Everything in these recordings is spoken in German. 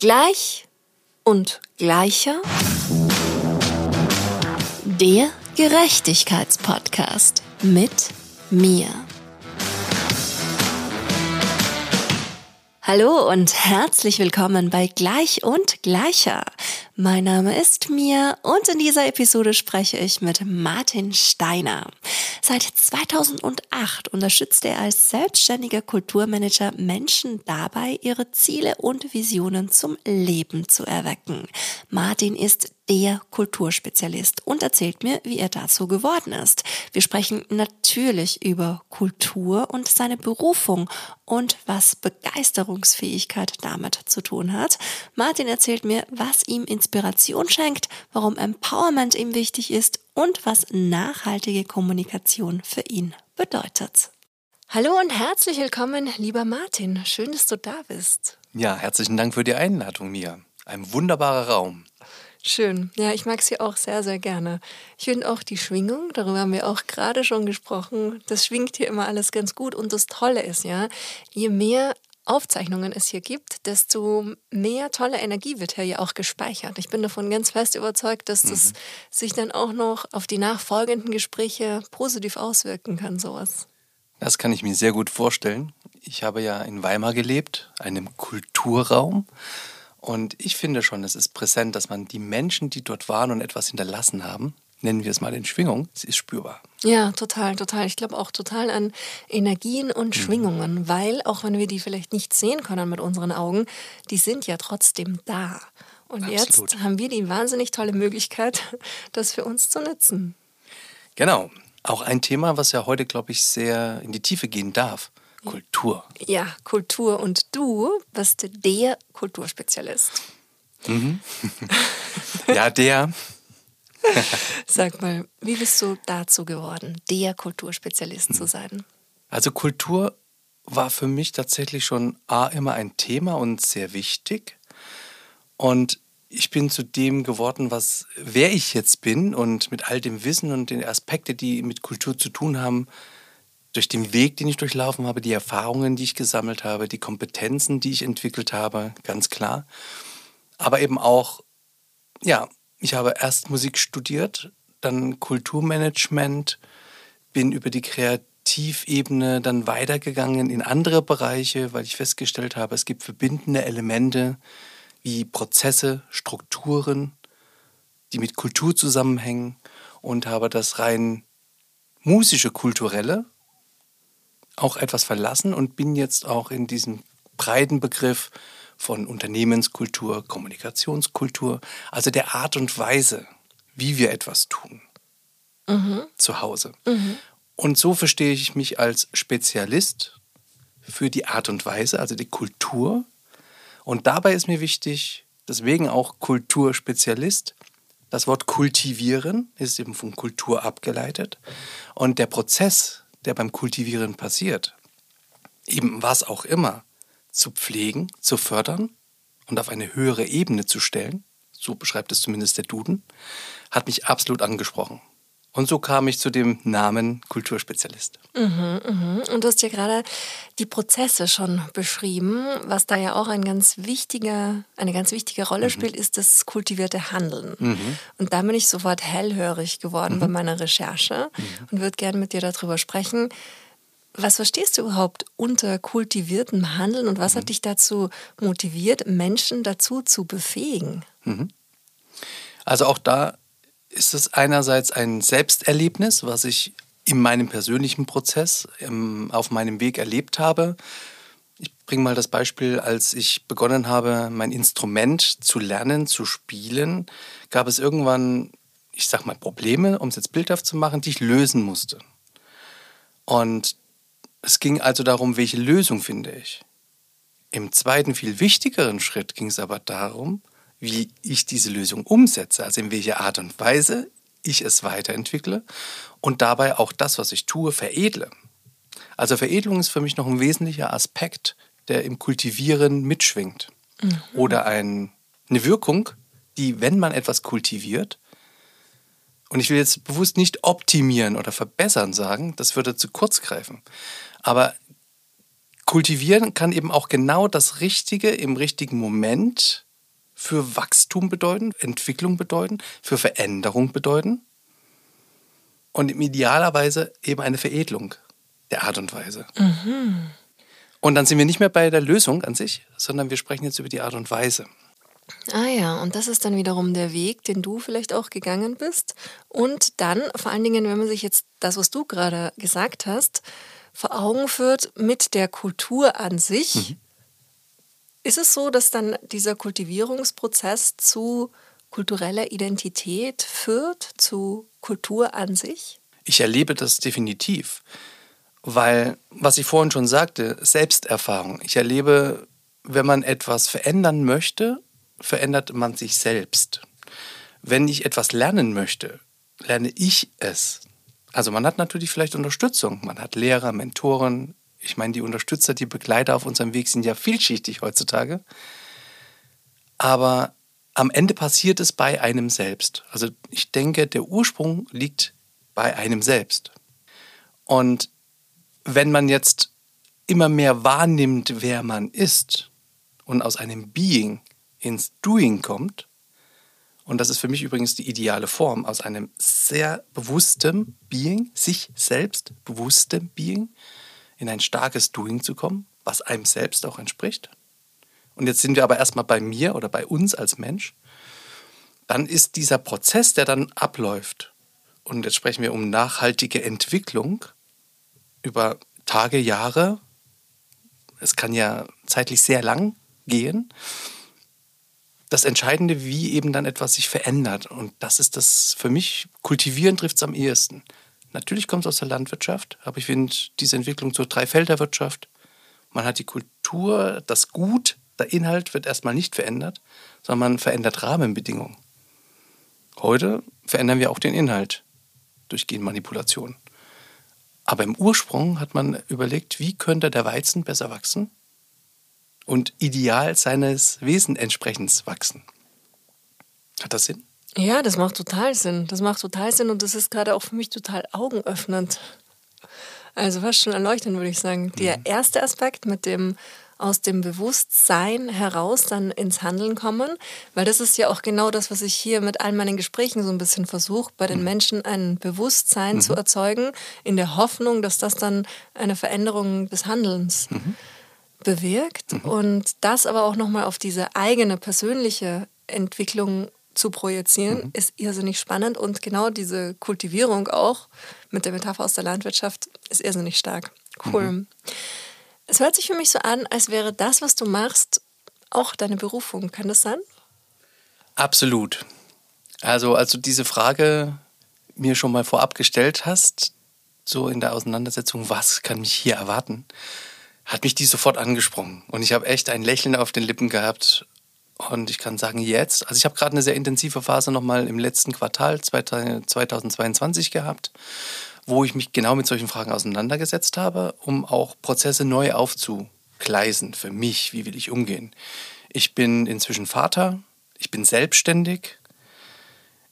Gleich und gleicher. Der Gerechtigkeitspodcast mit mir. Hallo und herzlich willkommen bei Gleich und Gleicher. Mein Name ist Mia und in dieser Episode spreche ich mit Martin Steiner. Seit 2008 unterstützt er als selbstständiger Kulturmanager Menschen dabei, ihre Ziele und Visionen zum Leben zu erwecken. Martin ist der Kulturspezialist und erzählt mir, wie er dazu geworden ist. Wir sprechen natürlich über Kultur und seine Berufung und was Begeisterungsfähigkeit damit zu tun hat. Martin erzählt mir, was ihm Inspiration schenkt, warum Empowerment ihm wichtig ist und was nachhaltige Kommunikation für ihn bedeutet. Hallo und herzlich willkommen, lieber Martin. Schön, dass du da bist. Ja, herzlichen Dank für die Einladung, Mia. Ein wunderbarer Raum. Schön. Ja, ich mag sie auch sehr, sehr gerne. Ich finde auch die Schwingung, darüber haben wir auch gerade schon gesprochen, das schwingt hier immer alles ganz gut. Und das Tolle ist ja, je mehr Aufzeichnungen es hier gibt, desto mehr tolle Energie wird hier ja auch gespeichert. Ich bin davon ganz fest überzeugt, dass das mhm. sich dann auch noch auf die nachfolgenden Gespräche positiv auswirken kann, sowas. Das kann ich mir sehr gut vorstellen. Ich habe ja in Weimar gelebt, einem Kulturraum. Und ich finde schon, es ist präsent, dass man die Menschen, die dort waren und etwas hinterlassen haben, nennen wir es mal in Schwingung, sie ist spürbar. Ja, total, total. Ich glaube auch total an Energien und mhm. Schwingungen, weil auch wenn wir die vielleicht nicht sehen können mit unseren Augen, die sind ja trotzdem da. Und Absolut. jetzt haben wir die wahnsinnig tolle Möglichkeit, das für uns zu nutzen. Genau. Auch ein Thema, was ja heute, glaube ich, sehr in die Tiefe gehen darf. Kultur. Ja, Kultur. Und du bist der Kulturspezialist. Mhm. ja, der. Sag mal, wie bist du dazu geworden, der Kulturspezialist zu sein? Also Kultur war für mich tatsächlich schon A, immer ein Thema und sehr wichtig. Und ich bin zu dem geworden, was wer ich jetzt bin und mit all dem Wissen und den Aspekten, die mit Kultur zu tun haben, durch den Weg, den ich durchlaufen habe, die Erfahrungen, die ich gesammelt habe, die Kompetenzen, die ich entwickelt habe, ganz klar. Aber eben auch, ja, ich habe erst Musik studiert, dann Kulturmanagement, bin über die Kreativebene dann weitergegangen in andere Bereiche, weil ich festgestellt habe, es gibt verbindende Elemente wie Prozesse, Strukturen, die mit Kultur zusammenhängen und habe das rein musische, kulturelle auch etwas verlassen und bin jetzt auch in diesem breiten Begriff von Unternehmenskultur, Kommunikationskultur, also der Art und Weise, wie wir etwas tun mhm. zu Hause. Mhm. Und so verstehe ich mich als Spezialist für die Art und Weise, also die Kultur. Und dabei ist mir wichtig, deswegen auch Kulturspezialist. Das Wort kultivieren ist eben von Kultur abgeleitet. Und der Prozess, der beim Kultivieren passiert, eben was auch immer, zu pflegen, zu fördern und auf eine höhere Ebene zu stellen, so beschreibt es zumindest der Duden, hat mich absolut angesprochen. Und so kam ich zu dem Namen Kulturspezialist. Mhm, mhm. Und du hast ja gerade die Prozesse schon beschrieben. Was da ja auch ein ganz wichtiger, eine ganz wichtige Rolle mhm. spielt, ist das kultivierte Handeln. Mhm. Und da bin ich sofort hellhörig geworden mhm. bei meiner Recherche mhm. und würde gerne mit dir darüber sprechen. Was verstehst du überhaupt unter kultiviertem Handeln und was hat dich dazu motiviert, Menschen dazu zu befähigen? Also auch da ist es einerseits ein Selbsterlebnis, was ich in meinem persönlichen Prozess im, auf meinem Weg erlebt habe. Ich bringe mal das Beispiel, als ich begonnen habe, mein Instrument zu lernen, zu spielen, gab es irgendwann, ich sag mal, Probleme, um es jetzt bildhaft zu machen, die ich lösen musste. Und es ging also darum, welche Lösung finde ich. Im zweiten, viel wichtigeren Schritt ging es aber darum, wie ich diese Lösung umsetze, also in welcher Art und Weise ich es weiterentwickle und dabei auch das, was ich tue, veredle. Also Veredelung ist für mich noch ein wesentlicher Aspekt, der im Kultivieren mitschwingt. Mhm. Oder ein, eine Wirkung, die, wenn man etwas kultiviert, und ich will jetzt bewusst nicht optimieren oder verbessern sagen, das würde zu kurz greifen. Aber kultivieren kann eben auch genau das Richtige im richtigen Moment für Wachstum bedeuten, Entwicklung bedeuten, für Veränderung bedeuten und idealerweise eben eine Veredelung der Art und Weise. Mhm. Und dann sind wir nicht mehr bei der Lösung an sich, sondern wir sprechen jetzt über die Art und Weise. Ah ja, und das ist dann wiederum der Weg, den du vielleicht auch gegangen bist. Und dann, vor allen Dingen, wenn man sich jetzt das, was du gerade gesagt hast, vor Augen führt mit der Kultur an sich, mhm. Ist es so, dass dann dieser Kultivierungsprozess zu kultureller Identität führt, zu Kultur an sich? Ich erlebe das definitiv, weil, was ich vorhin schon sagte, Selbsterfahrung. Ich erlebe, wenn man etwas verändern möchte, verändert man sich selbst. Wenn ich etwas lernen möchte, lerne ich es. Also man hat natürlich vielleicht Unterstützung. Man hat Lehrer, Mentoren. Ich meine, die Unterstützer, die Begleiter auf unserem Weg sind ja vielschichtig heutzutage. Aber am Ende passiert es bei einem selbst. Also ich denke, der Ursprung liegt bei einem selbst. Und wenn man jetzt immer mehr wahrnimmt, wer man ist und aus einem Being ins Doing kommt, und das ist für mich übrigens die ideale Form, aus einem sehr bewusstem Being, sich selbst bewusstem Being, in ein starkes Doing zu kommen, was einem selbst auch entspricht. Und jetzt sind wir aber erstmal bei mir oder bei uns als Mensch. Dann ist dieser Prozess, der dann abläuft, und jetzt sprechen wir um nachhaltige Entwicklung über Tage, Jahre, es kann ja zeitlich sehr lang gehen, das Entscheidende, wie eben dann etwas sich verändert. Und das ist das für mich, kultivieren trifft es am ehesten. Natürlich kommt es aus der Landwirtschaft, aber ich finde diese Entwicklung zur Dreifelderwirtschaft, man hat die Kultur, das Gut, der Inhalt wird erstmal nicht verändert, sondern man verändert Rahmenbedingungen. Heute verändern wir auch den Inhalt durch Genmanipulation. Aber im Ursprung hat man überlegt, wie könnte der Weizen besser wachsen? und Ideal seines Wesens entsprechend wachsen. Hat das Sinn? Ja, das macht total Sinn. Das macht total Sinn und das ist gerade auch für mich total augenöffnend. Also fast schon erleuchtend, würde ich sagen. Der mhm. erste Aspekt mit dem aus dem Bewusstsein heraus dann ins Handeln kommen, weil das ist ja auch genau das, was ich hier mit all meinen Gesprächen so ein bisschen versuche, bei den mhm. Menschen ein Bewusstsein mhm. zu erzeugen, in der Hoffnung, dass das dann eine Veränderung des Handelns mhm bewirkt mhm. und das aber auch nochmal auf diese eigene persönliche Entwicklung zu projizieren, mhm. ist irrsinnig spannend und genau diese Kultivierung auch mit der Metapher aus der Landwirtschaft ist irrsinnig stark. Cool. Mhm. Es hört sich für mich so an, als wäre das, was du machst, auch deine Berufung. Kann das sein? Absolut. Also, als du diese Frage mir schon mal vorab gestellt hast, so in der Auseinandersetzung, was kann mich hier erwarten, hat mich die sofort angesprochen. Und ich habe echt ein Lächeln auf den Lippen gehabt. Und ich kann sagen, jetzt, also ich habe gerade eine sehr intensive Phase nochmal im letzten Quartal 2022 gehabt, wo ich mich genau mit solchen Fragen auseinandergesetzt habe, um auch Prozesse neu aufzugleisen für mich. Wie will ich umgehen? Ich bin inzwischen Vater, ich bin selbstständig,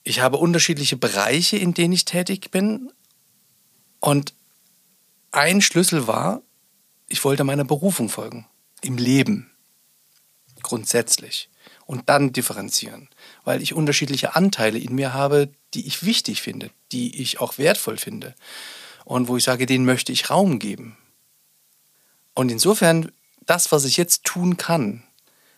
ich habe unterschiedliche Bereiche, in denen ich tätig bin. Und ein Schlüssel war, ich wollte meiner Berufung folgen. Im Leben. Grundsätzlich. Und dann differenzieren. Weil ich unterschiedliche Anteile in mir habe, die ich wichtig finde, die ich auch wertvoll finde. Und wo ich sage, denen möchte ich Raum geben. Und insofern, das, was ich jetzt tun kann,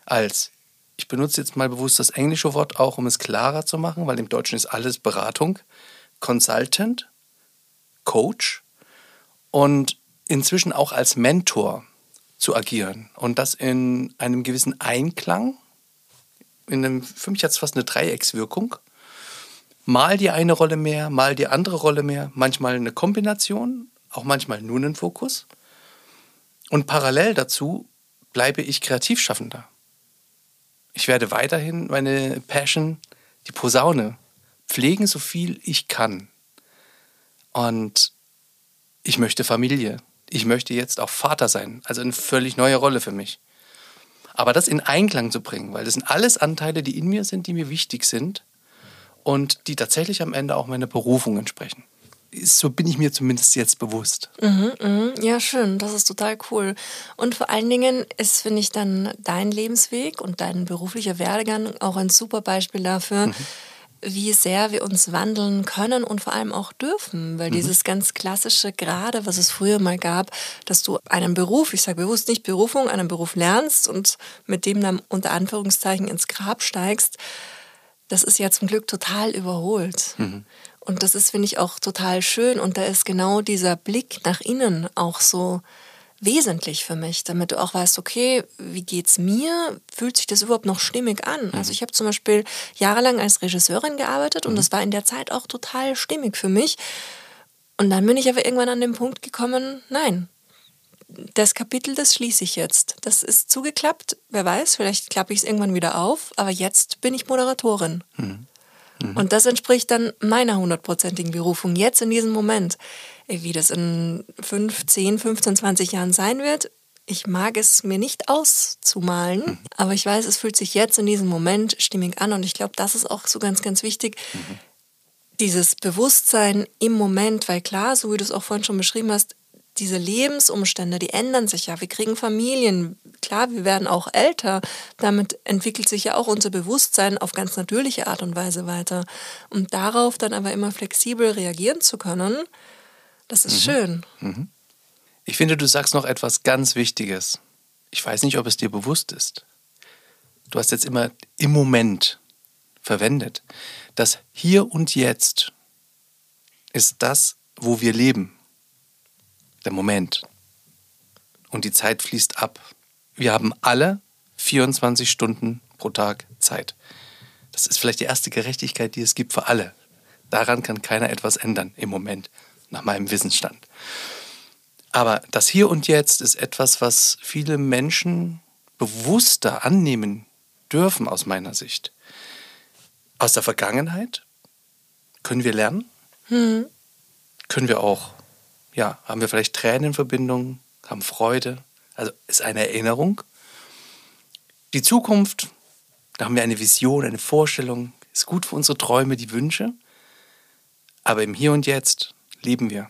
als, ich benutze jetzt mal bewusst das englische Wort auch, um es klarer zu machen, weil im Deutschen ist alles Beratung, Consultant, Coach und inzwischen auch als Mentor zu agieren und das in einem gewissen Einklang, in einem, mich hat es fast eine Dreieckswirkung. Mal die eine Rolle mehr, mal die andere Rolle mehr, manchmal eine Kombination, auch manchmal nur einen Fokus. Und parallel dazu bleibe ich Kreativschaffender. Ich werde weiterhin meine Passion, die Posaune, pflegen, so viel ich kann. Und ich möchte Familie ich möchte jetzt auch Vater sein. Also eine völlig neue Rolle für mich. Aber das in Einklang zu bringen, weil das sind alles Anteile, die in mir sind, die mir wichtig sind und die tatsächlich am Ende auch meiner Berufung entsprechen. so bin ich mir zumindest jetzt bewusst. Mhm, mh. Ja, schön, das ist total cool. Und vor allen Dingen ist, finde ich, dann dein Lebensweg und dein beruflicher Werdegang auch ein super Beispiel dafür, mhm. Wie sehr wir uns wandeln können und vor allem auch dürfen. Weil mhm. dieses ganz klassische, gerade was es früher mal gab, dass du einen Beruf, ich sage bewusst nicht Berufung, einen Beruf lernst und mit dem dann unter Anführungszeichen ins Grab steigst, das ist ja zum Glück total überholt. Mhm. Und das ist, finde ich, auch total schön. Und da ist genau dieser Blick nach innen auch so wesentlich für mich, damit du auch weißt, okay, wie geht's mir? Fühlt sich das überhaupt noch stimmig an? Mhm. Also ich habe zum Beispiel jahrelang als Regisseurin gearbeitet und mhm. das war in der Zeit auch total stimmig für mich. Und dann bin ich aber irgendwann an den Punkt gekommen, nein, das Kapitel, das schließe ich jetzt. Das ist zugeklappt. Wer weiß, vielleicht klappe ich es irgendwann wieder auf. Aber jetzt bin ich Moderatorin. Mhm. Mhm. Und das entspricht dann meiner hundertprozentigen Berufung jetzt in diesem Moment. Wie das in 5, 10, 15, 20 Jahren sein wird, ich mag es mir nicht auszumalen, mhm. aber ich weiß, es fühlt sich jetzt in diesem Moment stimmig an und ich glaube, das ist auch so ganz, ganz wichtig. Mhm. Dieses Bewusstsein im Moment, weil klar, so wie du es auch vorhin schon beschrieben hast, diese Lebensumstände, die ändern sich ja. Wir kriegen Familien, klar, wir werden auch älter. Damit entwickelt sich ja auch unser Bewusstsein auf ganz natürliche Art und Weise weiter. Und darauf dann aber immer flexibel reagieren zu können, das ist mhm. schön. Mhm. Ich finde, du sagst noch etwas ganz Wichtiges. Ich weiß nicht, ob es dir bewusst ist. Du hast jetzt immer im Moment verwendet. Das Hier und Jetzt ist das, wo wir leben der Moment. Und die Zeit fließt ab. Wir haben alle 24 Stunden pro Tag Zeit. Das ist vielleicht die erste Gerechtigkeit, die es gibt für alle. Daran kann keiner etwas ändern im Moment, nach meinem Wissensstand. Aber das Hier und Jetzt ist etwas, was viele Menschen bewusster annehmen dürfen, aus meiner Sicht. Aus der Vergangenheit können wir lernen, hm. können wir auch ja, haben wir vielleicht Tränenverbindungen, haben Freude, also ist eine Erinnerung. Die Zukunft, da haben wir eine Vision, eine Vorstellung, ist gut für unsere Träume, die Wünsche, aber im Hier und Jetzt leben wir.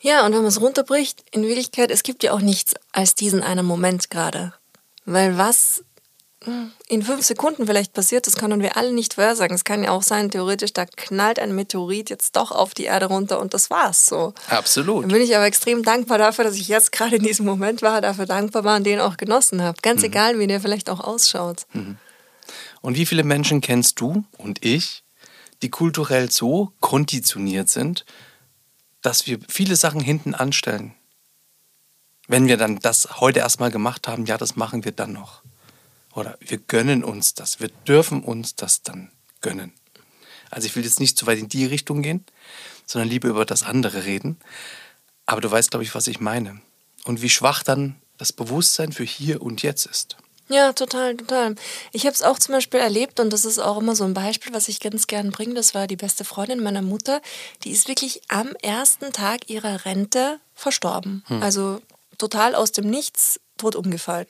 Ja, und wenn man es runterbricht, in Wirklichkeit, es gibt ja auch nichts als diesen einen Moment gerade. Weil was in fünf Sekunden vielleicht passiert, das können wir alle nicht vorhersagen. Es kann ja auch sein, theoretisch, da knallt ein Meteorit jetzt doch auf die Erde runter und das war's so. Absolut. Dann bin ich aber extrem dankbar dafür, dass ich jetzt gerade in diesem Moment war, dafür dankbar war und den auch genossen habe. Ganz mhm. egal, wie der vielleicht auch ausschaut. Mhm. Und wie viele Menschen kennst du und ich, die kulturell so konditioniert sind, dass wir viele Sachen hinten anstellen? Wenn wir dann das heute erstmal gemacht haben, ja, das machen wir dann noch. Oder wir gönnen uns das. Wir dürfen uns das dann gönnen. Also ich will jetzt nicht zu weit in die Richtung gehen, sondern lieber über das andere reden. Aber du weißt, glaube ich, was ich meine. Und wie schwach dann das Bewusstsein für hier und jetzt ist. Ja, total, total. Ich habe es auch zum Beispiel erlebt und das ist auch immer so ein Beispiel, was ich ganz gern bringe. Das war die beste Freundin meiner Mutter. Die ist wirklich am ersten Tag ihrer Rente verstorben. Hm. Also total aus dem Nichts tot umgefallen.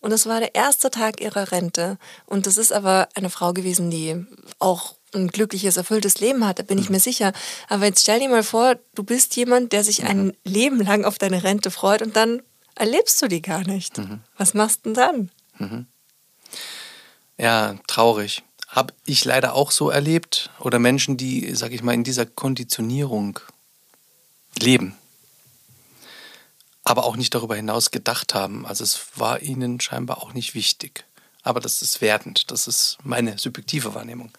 Und das war der erste Tag ihrer Rente. Und das ist aber eine Frau gewesen, die auch ein glückliches, erfülltes Leben hat, da bin ich mhm. mir sicher. Aber jetzt stell dir mal vor, du bist jemand, der sich ein Leben lang auf deine Rente freut und dann erlebst du die gar nicht. Mhm. Was machst du denn dann? Mhm. Ja, traurig. Habe ich leider auch so erlebt. Oder Menschen, die, sag ich mal, in dieser Konditionierung leben aber auch nicht darüber hinaus gedacht haben. Also es war ihnen scheinbar auch nicht wichtig. Aber das ist wertend, das ist meine subjektive Wahrnehmung.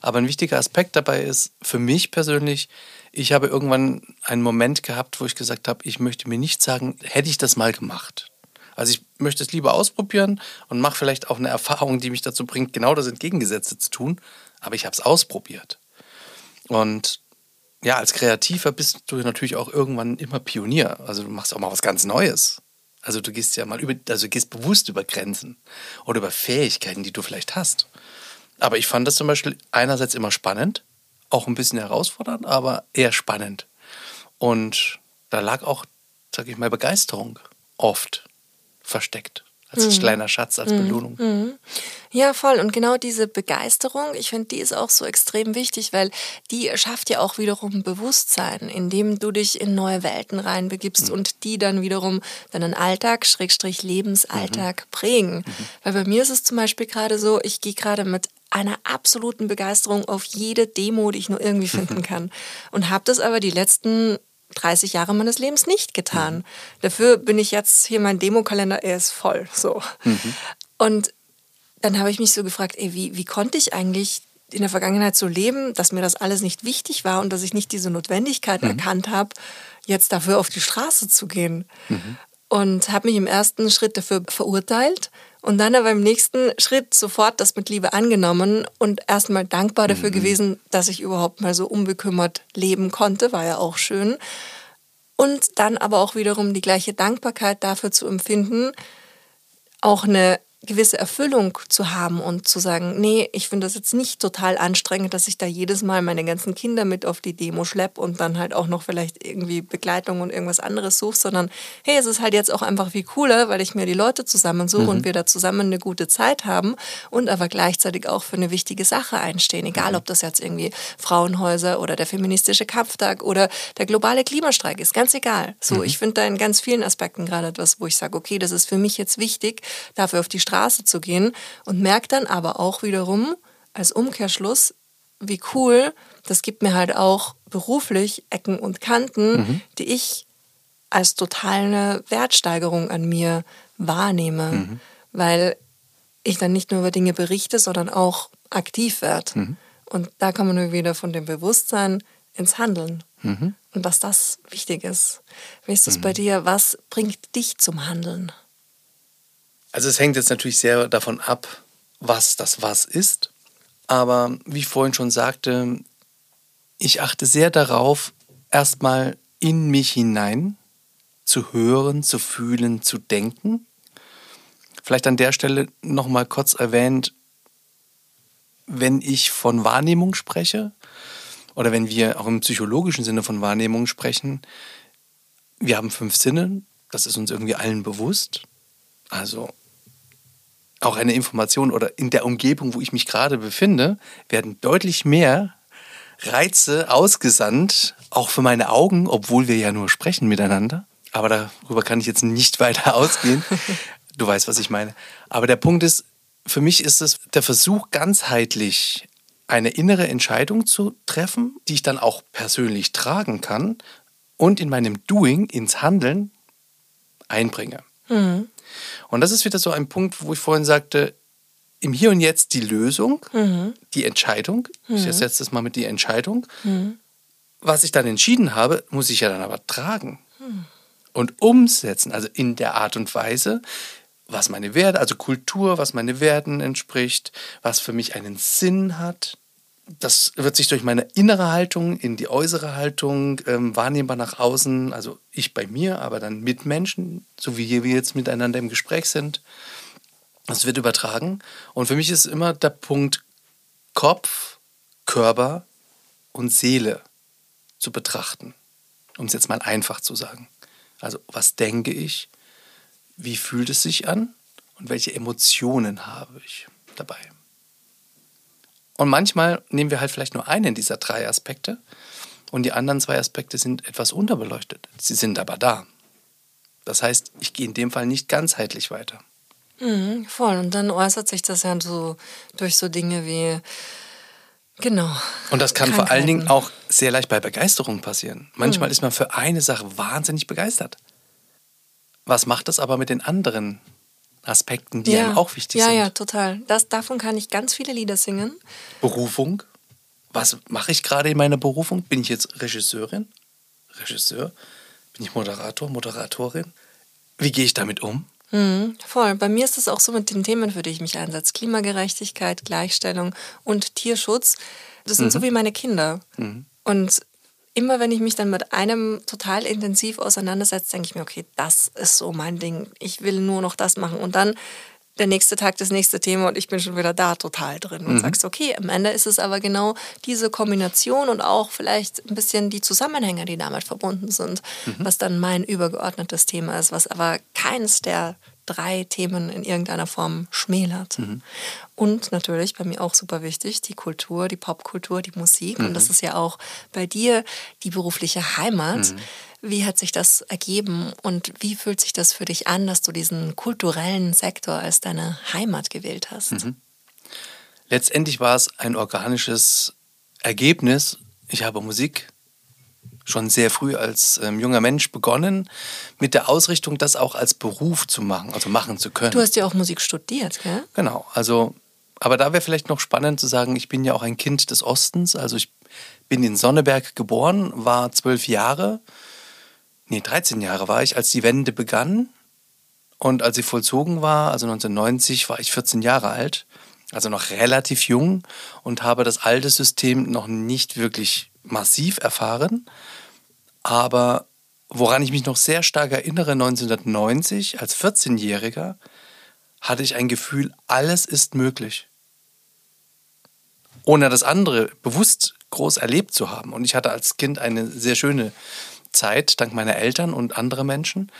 Aber ein wichtiger Aspekt dabei ist für mich persönlich, ich habe irgendwann einen Moment gehabt, wo ich gesagt habe, ich möchte mir nicht sagen, hätte ich das mal gemacht. Also ich möchte es lieber ausprobieren und mache vielleicht auch eine Erfahrung, die mich dazu bringt, genau das Entgegengesetzte zu tun. Aber ich habe es ausprobiert. Und ja, als Kreativer bist du natürlich auch irgendwann immer Pionier. Also du machst auch mal was ganz Neues. Also du gehst ja mal über, also gehst bewusst über Grenzen oder über Fähigkeiten, die du vielleicht hast. Aber ich fand das zum Beispiel einerseits immer spannend, auch ein bisschen herausfordernd, aber eher spannend. Und da lag auch, sag ich mal, Begeisterung oft versteckt. Als mhm. kleiner Schatz, als mhm. Belohnung. Mhm. Ja, voll. Und genau diese Begeisterung, ich finde, die ist auch so extrem wichtig, weil die schafft ja auch wiederum Bewusstsein, indem du dich in neue Welten reinbegibst mhm. und die dann wiederum deinen Alltag, Schrägstrich Lebensalltag mhm. prägen. Mhm. Weil bei mir ist es zum Beispiel gerade so, ich gehe gerade mit einer absoluten Begeisterung auf jede Demo, die ich nur irgendwie finden kann. Und habe das aber die letzten 30 Jahre meines Lebens nicht getan. Mhm. Dafür bin ich jetzt hier, mein Demokalender, er ist voll. So. Mhm. Und dann habe ich mich so gefragt, ey, wie, wie konnte ich eigentlich in der Vergangenheit so leben, dass mir das alles nicht wichtig war und dass ich nicht diese Notwendigkeit mhm. erkannt habe, jetzt dafür auf die Straße zu gehen. Mhm. Und habe mich im ersten Schritt dafür verurteilt und dann aber im nächsten Schritt sofort das mit Liebe angenommen und erstmal dankbar dafür mhm. gewesen, dass ich überhaupt mal so unbekümmert leben konnte, war ja auch schön. Und dann aber auch wiederum die gleiche Dankbarkeit dafür zu empfinden, auch eine gewisse Erfüllung zu haben und zu sagen, nee, ich finde das jetzt nicht total anstrengend, dass ich da jedes Mal meine ganzen Kinder mit auf die Demo schleppe und dann halt auch noch vielleicht irgendwie Begleitung und irgendwas anderes suche, sondern hey, es ist halt jetzt auch einfach viel cooler, weil ich mir die Leute zusammensuche mhm. und wir da zusammen eine gute Zeit haben und aber gleichzeitig auch für eine wichtige Sache einstehen, egal ob das jetzt irgendwie Frauenhäuser oder der feministische Kampftag oder der globale Klimastreik ist, ganz egal. So, mhm. ich finde da in ganz vielen Aspekten gerade etwas, wo ich sage, okay, das ist für mich jetzt wichtig, dafür auf die Straße zu gehen und merke dann aber auch wiederum als Umkehrschluss, wie cool, das gibt mir halt auch beruflich Ecken und Kanten, mhm. die ich als totale Wertsteigerung an mir wahrnehme, mhm. weil ich dann nicht nur über Dinge berichte, sondern auch aktiv werde. Mhm. Und da kommen wir wieder von dem Bewusstsein ins Handeln. Mhm. Und dass das wichtig ist. Wie ist das bei mhm. dir? Was bringt dich zum Handeln? Also es hängt jetzt natürlich sehr davon ab, was das was ist. Aber wie ich vorhin schon sagte, ich achte sehr darauf, erstmal in mich hinein zu hören, zu fühlen, zu denken. Vielleicht an der Stelle nochmal kurz erwähnt, wenn ich von Wahrnehmung spreche oder wenn wir auch im psychologischen Sinne von Wahrnehmung sprechen, wir haben fünf Sinne, das ist uns irgendwie allen bewusst. Also auch eine Information oder in der Umgebung, wo ich mich gerade befinde, werden deutlich mehr Reize ausgesandt, auch für meine Augen, obwohl wir ja nur sprechen miteinander. Aber darüber kann ich jetzt nicht weiter ausgehen. Du weißt, was ich meine. Aber der Punkt ist, für mich ist es der Versuch, ganzheitlich eine innere Entscheidung zu treffen, die ich dann auch persönlich tragen kann und in meinem Doing, ins Handeln einbringe. Mhm. Und das ist wieder so ein Punkt, wo ich vorhin sagte, im Hier und Jetzt die Lösung, mhm. die Entscheidung. Mhm. Ich ersetze das mal mit die Entscheidung. Mhm. Was ich dann entschieden habe, muss ich ja dann aber tragen mhm. und umsetzen. Also in der Art und Weise, was meine Werte, also Kultur, was meine Werten entspricht, was für mich einen Sinn hat das wird sich durch meine innere Haltung in die äußere Haltung ähm, wahrnehmbar nach außen, also ich bei mir, aber dann mit Menschen, so wie wir jetzt miteinander im Gespräch sind. Das wird übertragen. Und für mich ist immer der Punkt Kopf, Körper und Seele zu betrachten, um es jetzt mal einfach zu sagen. Also was denke ich, wie fühlt es sich an und welche Emotionen habe ich dabei. Und manchmal nehmen wir halt vielleicht nur einen dieser drei Aspekte und die anderen zwei Aspekte sind etwas unterbeleuchtet. Sie sind aber da. Das heißt, ich gehe in dem Fall nicht ganzheitlich weiter. Mhm, voll. Und dann äußert sich das ja so durch so Dinge wie, genau. Und das kann vor allen Dingen auch sehr leicht bei Begeisterung passieren. Manchmal mhm. ist man für eine Sache wahnsinnig begeistert. Was macht das aber mit den anderen Aspekten, die ja. einem auch wichtig ja, sind. Ja, ja, total. Das, davon kann ich ganz viele Lieder singen. Berufung. Was mache ich gerade in meiner Berufung? Bin ich jetzt Regisseurin? Regisseur? Bin ich Moderator, Moderatorin? Wie gehe ich damit um? Mhm, voll. Bei mir ist es auch so mit den Themen, für die ich mich einsetze. Klimagerechtigkeit, Gleichstellung und Tierschutz. Das sind mhm. so wie meine Kinder. Mhm. Und immer wenn ich mich dann mit einem total intensiv auseinandersetze, denke ich mir, okay, das ist so mein Ding. Ich will nur noch das machen. Und dann der nächste Tag das nächste Thema und ich bin schon wieder da total drin und mhm. sagst, okay, am Ende ist es aber genau diese Kombination und auch vielleicht ein bisschen die Zusammenhänge, die damit verbunden sind, mhm. was dann mein übergeordnetes Thema ist, was aber keines der drei Themen in irgendeiner Form schmälert. Mhm. Und natürlich bei mir auch super wichtig, die Kultur, die Popkultur, die Musik. Mhm. Und das ist ja auch bei dir die berufliche Heimat. Mhm. Wie hat sich das ergeben und wie fühlt sich das für dich an, dass du diesen kulturellen Sektor als deine Heimat gewählt hast? Mhm. Letztendlich war es ein organisches Ergebnis. Ich habe Musik schon sehr früh als ähm, junger Mensch begonnen, mit der Ausrichtung, das auch als Beruf zu machen, also machen zu können. Du hast ja auch Musik studiert, gell? Genau, also, aber da wäre vielleicht noch spannend zu sagen, ich bin ja auch ein Kind des Ostens, also ich bin in Sonneberg geboren, war zwölf Jahre, nee, 13 Jahre war ich, als die Wende begann. Und als sie vollzogen war, also 1990, war ich 14 Jahre alt, also noch relativ jung und habe das alte System noch nicht wirklich massiv erfahren. Aber woran ich mich noch sehr stark erinnere, 1990 als 14-Jähriger hatte ich ein Gefühl, alles ist möglich. Ohne das andere bewusst groß erlebt zu haben. Und ich hatte als Kind eine sehr schöne Zeit, dank meiner Eltern und anderer Menschen.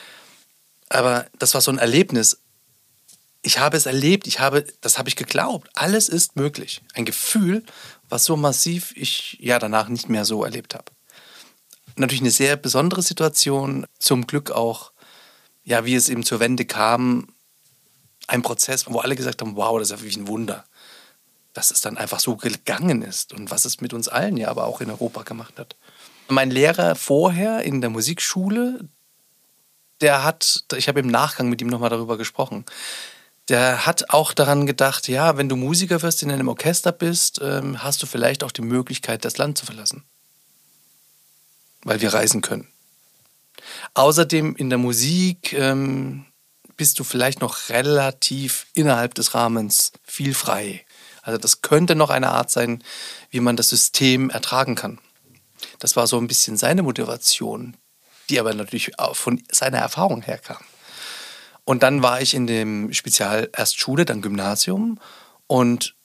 Aber das war so ein Erlebnis. Ich habe es erlebt, ich habe, das habe ich geglaubt. Alles ist möglich. Ein Gefühl, was so massiv ich ja danach nicht mehr so erlebt habe. Natürlich eine sehr besondere Situation, zum Glück auch, ja, wie es eben zur Wende kam, ein Prozess, wo alle gesagt haben, wow, das ist ja wirklich ein Wunder, dass es dann einfach so gegangen ist und was es mit uns allen ja aber auch in Europa gemacht hat. Mein Lehrer vorher in der Musikschule, der hat, ich habe im Nachgang mit ihm nochmal darüber gesprochen, der hat auch daran gedacht, ja, wenn du Musiker wirst, in einem Orchester bist, ähm, hast du vielleicht auch die Möglichkeit, das Land zu verlassen. Weil wir reisen können. Außerdem in der Musik ähm, bist du vielleicht noch relativ innerhalb des Rahmens viel frei. Also das könnte noch eine Art sein, wie man das System ertragen kann. Das war so ein bisschen seine Motivation, die aber natürlich auch von seiner Erfahrung herkam. Und dann war ich in dem Spezial erst Schule, dann Gymnasium und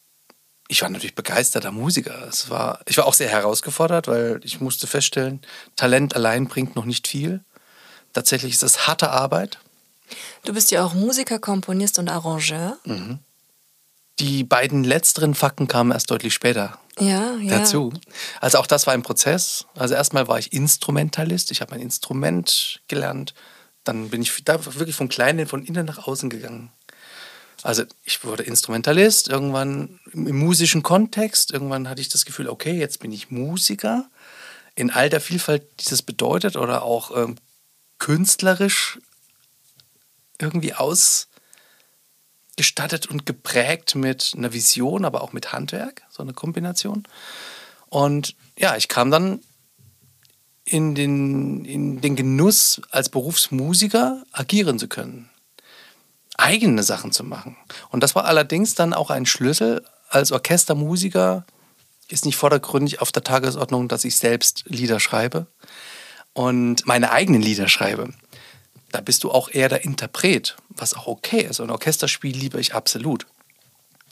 ich war natürlich begeisterter Musiker. Es war, ich war auch sehr herausgefordert, weil ich musste feststellen, Talent allein bringt noch nicht viel. Tatsächlich ist es harte Arbeit. Du bist ja auch Musiker, Komponist und Arrangeur. Mhm. Die beiden letzteren Fakten kamen erst deutlich später ja, ja. dazu. Also auch das war ein Prozess. Also erstmal war ich Instrumentalist. Ich habe mein Instrument gelernt. Dann bin ich da wirklich von klein von innen nach außen gegangen. Also ich wurde Instrumentalist, irgendwann im musischen Kontext. Irgendwann hatte ich das Gefühl, okay, jetzt bin ich Musiker. In all der Vielfalt, die das bedeutet oder auch ähm, künstlerisch irgendwie aus gestattet und geprägt mit einer Vision, aber auch mit Handwerk, so eine Kombination. Und ja, ich kam dann in den, in den Genuss, als Berufsmusiker agieren zu können, eigene Sachen zu machen. Und das war allerdings dann auch ein Schlüssel. Als Orchestermusiker ist nicht vordergründig auf der Tagesordnung, dass ich selbst Lieder schreibe und meine eigenen Lieder schreibe da bist du auch eher der Interpret, was auch okay ist. Und Orchesterspiel liebe ich absolut.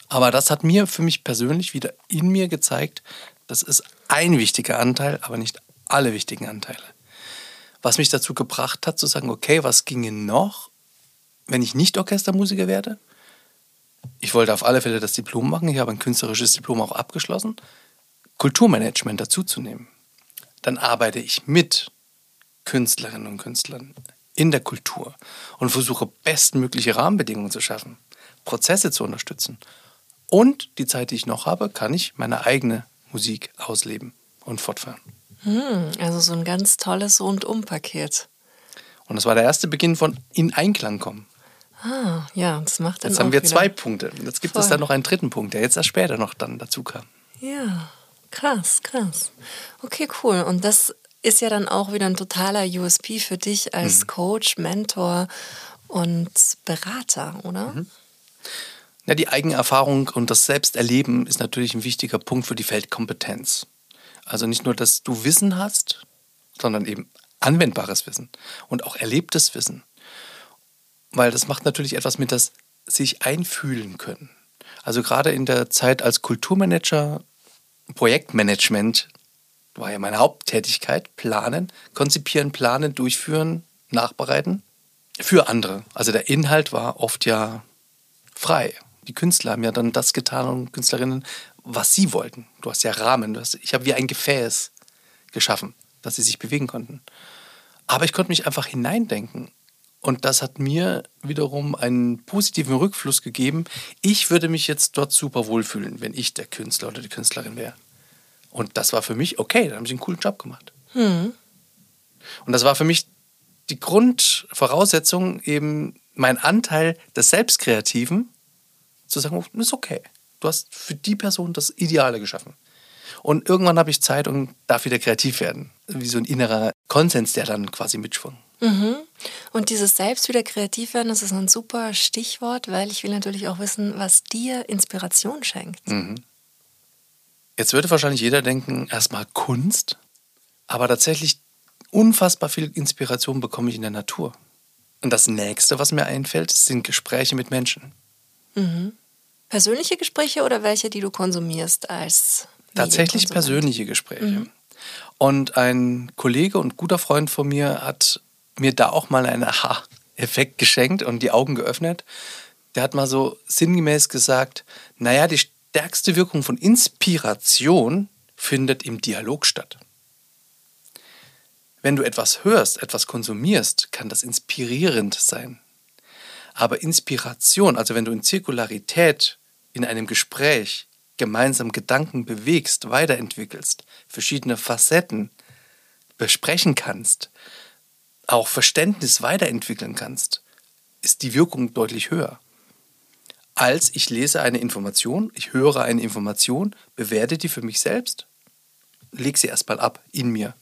Aber das hat mir für mich persönlich wieder in mir gezeigt, das ist ein wichtiger Anteil, aber nicht alle wichtigen Anteile. Was mich dazu gebracht hat, zu sagen, okay, was ginge noch, wenn ich nicht Orchestermusiker werde? Ich wollte auf alle Fälle das Diplom machen. Ich habe ein künstlerisches Diplom auch abgeschlossen. Kulturmanagement dazuzunehmen. Dann arbeite ich mit Künstlerinnen und Künstlern in der Kultur und versuche bestmögliche Rahmenbedingungen zu schaffen, Prozesse zu unterstützen. Und die Zeit, die ich noch habe, kann ich meine eigene Musik ausleben und fortfahren. Hm, also so ein ganz tolles Rundum-Paket. Und das war der erste Beginn von in Einklang kommen. Ah, ja, das macht dann Jetzt haben wir zwei Punkte. Jetzt gibt voll. es dann noch einen dritten Punkt, der jetzt erst später noch dann dazu kam. Ja, krass, krass. Okay, cool. Und das ist ja dann auch wieder ein totaler USP für dich als mhm. Coach, Mentor und Berater, oder? Mhm. Ja, die Eigenerfahrung und das Selbsterleben ist natürlich ein wichtiger Punkt für die Feldkompetenz. Also nicht nur, dass du Wissen hast, sondern eben anwendbares Wissen und auch erlebtes Wissen. Weil das macht natürlich etwas mit das sich einfühlen können. Also gerade in der Zeit als Kulturmanager, Projektmanagement war ja meine Haupttätigkeit, planen, konzipieren, planen, durchführen, nachbereiten. für andere. Also der Inhalt war oft ja frei. Die Künstler haben ja dann das getan und Künstlerinnen, was sie wollten. Du hast ja Rahmen. Hast, ich habe wie ein Gefäß geschaffen, dass sie sich bewegen konnten. Aber ich konnte mich einfach hineindenken. Und das hat mir wiederum einen positiven Rückfluss gegeben. Ich würde mich jetzt dort super wohlfühlen, wenn ich der Künstler oder die Künstlerin wäre. Und das war für mich okay, dann habe ich einen coolen Job gemacht. Hm. Und das war für mich die Grundvoraussetzung, eben mein Anteil des Selbstkreativen zu sagen, das ist okay. Du hast für die Person das Ideale geschaffen. Und irgendwann habe ich Zeit und darf wieder kreativ werden. Wie so ein innerer Konsens, der dann quasi mitschwung. Mhm. Und dieses Selbst wieder kreativ werden, das ist ein super Stichwort, weil ich will natürlich auch wissen, was dir Inspiration schenkt. Mhm. Jetzt würde wahrscheinlich jeder denken, erstmal Kunst, aber tatsächlich unfassbar viel Inspiration bekomme ich in der Natur. Und das nächste, was mir einfällt, sind Gespräche mit Menschen. Mhm. Persönliche Gespräche oder welche, die du konsumierst als Tatsächlich persönliche Gespräche. Mhm. Und ein Kollege und guter Freund von mir hat mir da auch mal einen Aha-Effekt geschenkt und die Augen geöffnet. Der hat mal so sinngemäß gesagt, naja, die stärkste Wirkung von Inspiration findet im Dialog statt. Wenn du etwas hörst, etwas konsumierst, kann das inspirierend sein. Aber Inspiration, also wenn du in Zirkularität in einem Gespräch gemeinsam Gedanken bewegst, weiterentwickelst, verschiedene Facetten besprechen kannst, auch Verständnis weiterentwickeln kannst, ist die Wirkung deutlich höher. Als ich lese eine Information, ich höre eine Information, bewerte die für mich selbst, leg sie erstmal ab in mir.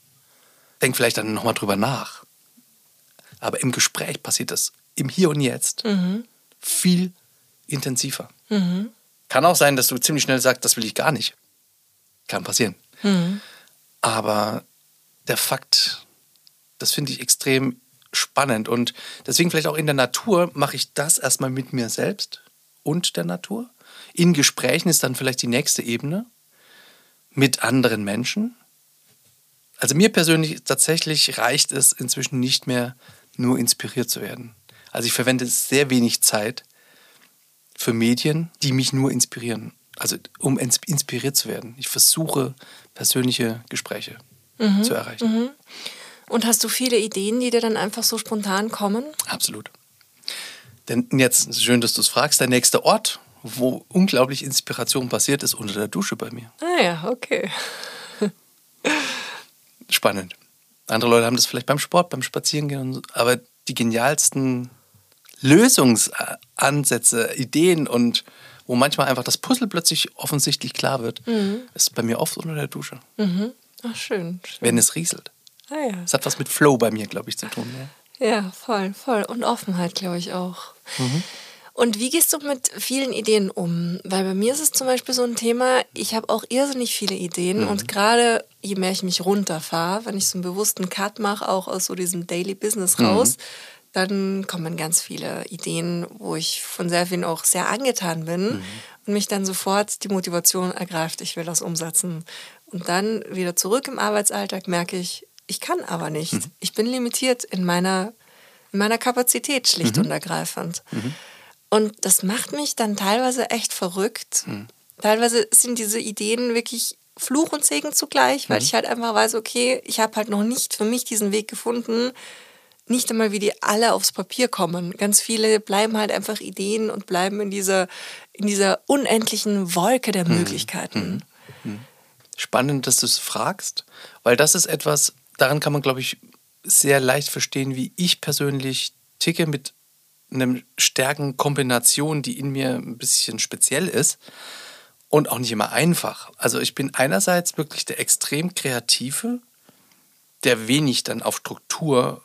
Denk vielleicht dann nochmal drüber nach. Aber im Gespräch passiert das im Hier und Jetzt mhm. viel intensiver. Mhm. Kann auch sein, dass du ziemlich schnell sagst, das will ich gar nicht. Kann passieren. Mhm. Aber der Fakt, das finde ich extrem spannend. Und deswegen vielleicht auch in der Natur mache ich das erstmal mit mir selbst und der Natur. In Gesprächen ist dann vielleicht die nächste Ebene mit anderen Menschen. Also mir persönlich tatsächlich reicht es inzwischen nicht mehr, nur inspiriert zu werden. Also ich verwende sehr wenig Zeit für Medien, die mich nur inspirieren. Also um inspiriert zu werden. Ich versuche persönliche Gespräche mhm. zu erreichen. Mhm. Und hast du viele Ideen, die dir dann einfach so spontan kommen? Absolut. Denn jetzt, schön, dass du es fragst, der nächste Ort, wo unglaublich Inspiration passiert, ist unter der Dusche bei mir. Ah ja, okay. Spannend. Andere Leute haben das vielleicht beim Sport, beim Spazierengehen, aber die genialsten Lösungsansätze, Ideen und wo manchmal einfach das Puzzle plötzlich offensichtlich klar wird, mhm. ist bei mir oft unter der Dusche. Mhm. Ach, schön, schön. Wenn es rieselt. Ah, ja. Das hat was mit Flow bei mir, glaube ich, zu tun. Ja, ja voll, voll. Und Offenheit, glaube ich, auch. Mhm. Und wie gehst du mit vielen Ideen um? Weil bei mir ist es zum Beispiel so ein Thema, ich habe auch irrsinnig viele Ideen mhm. und gerade je mehr ich mich runterfahre, wenn ich so einen bewussten Cut mache, auch aus so diesem Daily Business raus, mhm dann kommen ganz viele Ideen, wo ich von sehr vielen auch sehr angetan bin mhm. und mich dann sofort die Motivation ergreift, ich will das umsetzen. Und dann wieder zurück im Arbeitsalltag merke ich, ich kann aber nicht. Mhm. Ich bin limitiert in meiner, in meiner Kapazität, schlicht mhm. und ergreifend. Mhm. Und das macht mich dann teilweise echt verrückt. Mhm. Teilweise sind diese Ideen wirklich Fluch und Segen zugleich, weil mhm. ich halt einfach weiß, okay, ich habe halt noch nicht für mich diesen Weg gefunden, nicht einmal, wie die alle aufs Papier kommen. Ganz viele bleiben halt einfach Ideen und bleiben in dieser, in dieser unendlichen Wolke der hm. Möglichkeiten. Spannend, dass du es fragst, weil das ist etwas, daran kann man, glaube ich, sehr leicht verstehen, wie ich persönlich ticke mit einer Stärkenkombination, die in mir ein bisschen speziell ist und auch nicht immer einfach. Also ich bin einerseits wirklich der extrem kreative, der wenig dann auf Struktur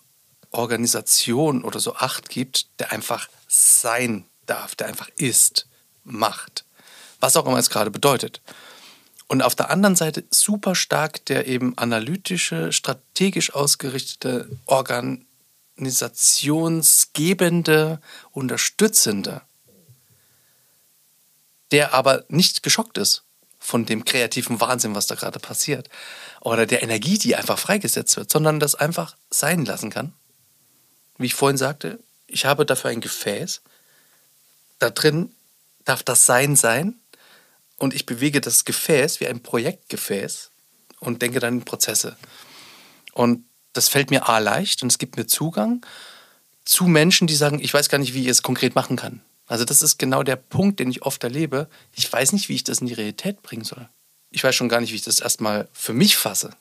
Organisation oder so Acht gibt, der einfach sein darf, der einfach ist, macht. Was auch immer es gerade bedeutet. Und auf der anderen Seite super stark der eben analytische, strategisch ausgerichtete, organisationsgebende, unterstützende, der aber nicht geschockt ist von dem kreativen Wahnsinn, was da gerade passiert, oder der Energie, die einfach freigesetzt wird, sondern das einfach sein lassen kann wie ich vorhin sagte, ich habe dafür ein Gefäß. Da drin darf das Sein sein. Und ich bewege das Gefäß wie ein Projektgefäß und denke dann in Prozesse. Und das fällt mir A leicht und es gibt mir Zugang zu Menschen, die sagen, ich weiß gar nicht, wie ich es konkret machen kann. Also das ist genau der Punkt, den ich oft erlebe. Ich weiß nicht, wie ich das in die Realität bringen soll. Ich weiß schon gar nicht, wie ich das erstmal für mich fasse.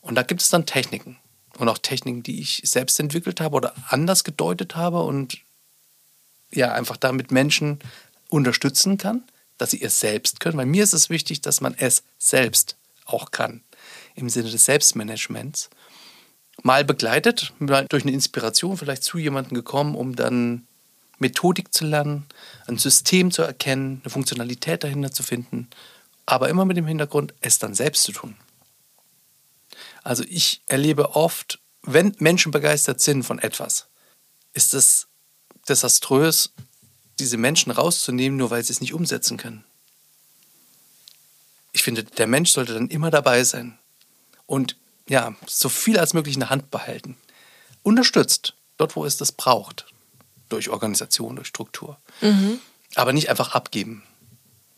Und da gibt es dann Techniken. Und auch Techniken, die ich selbst entwickelt habe oder anders gedeutet habe und ja, einfach damit Menschen unterstützen kann, dass sie es selbst können. Weil mir ist es wichtig, dass man es selbst auch kann. Im Sinne des Selbstmanagements. Mal begleitet, mal durch eine Inspiration vielleicht zu jemandem gekommen, um dann Methodik zu lernen, ein System zu erkennen, eine Funktionalität dahinter zu finden, aber immer mit dem Hintergrund, es dann selbst zu tun. Also ich erlebe oft, wenn Menschen begeistert sind von etwas, ist es desaströs, diese Menschen rauszunehmen, nur weil sie es nicht umsetzen können. Ich finde, der Mensch sollte dann immer dabei sein und ja, so viel als möglich in der Hand behalten. Unterstützt, dort wo es das braucht, durch Organisation, durch Struktur. Mhm. Aber nicht einfach abgeben,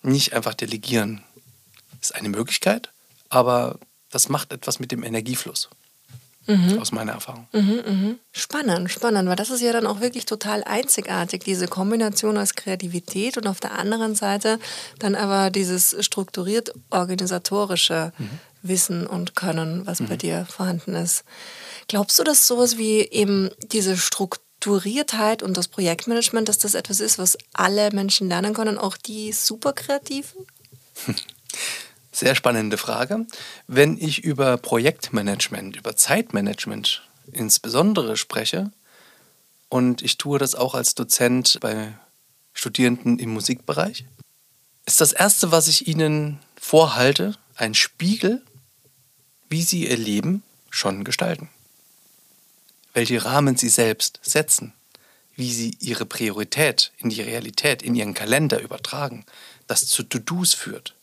nicht einfach delegieren. Ist eine Möglichkeit, aber das macht etwas mit dem Energiefluss. Mhm. Aus meiner Erfahrung. Mhm, mh. Spannend, spannend, weil das ist ja dann auch wirklich total einzigartig, diese Kombination aus Kreativität und auf der anderen Seite dann aber dieses strukturiert organisatorische mhm. Wissen und Können, was bei mhm. dir vorhanden ist. Glaubst du, dass sowas wie eben diese Strukturiertheit und das Projektmanagement, dass das etwas ist, was alle Menschen lernen können, auch die Superkreativen? Sehr spannende Frage. Wenn ich über Projektmanagement, über Zeitmanagement insbesondere spreche, und ich tue das auch als Dozent bei Studierenden im Musikbereich, ist das Erste, was ich ihnen vorhalte, ein Spiegel, wie sie ihr Leben schon gestalten. Welche Rahmen sie selbst setzen, wie sie ihre Priorität in die Realität, in ihren Kalender übertragen, das zu To-Dos führt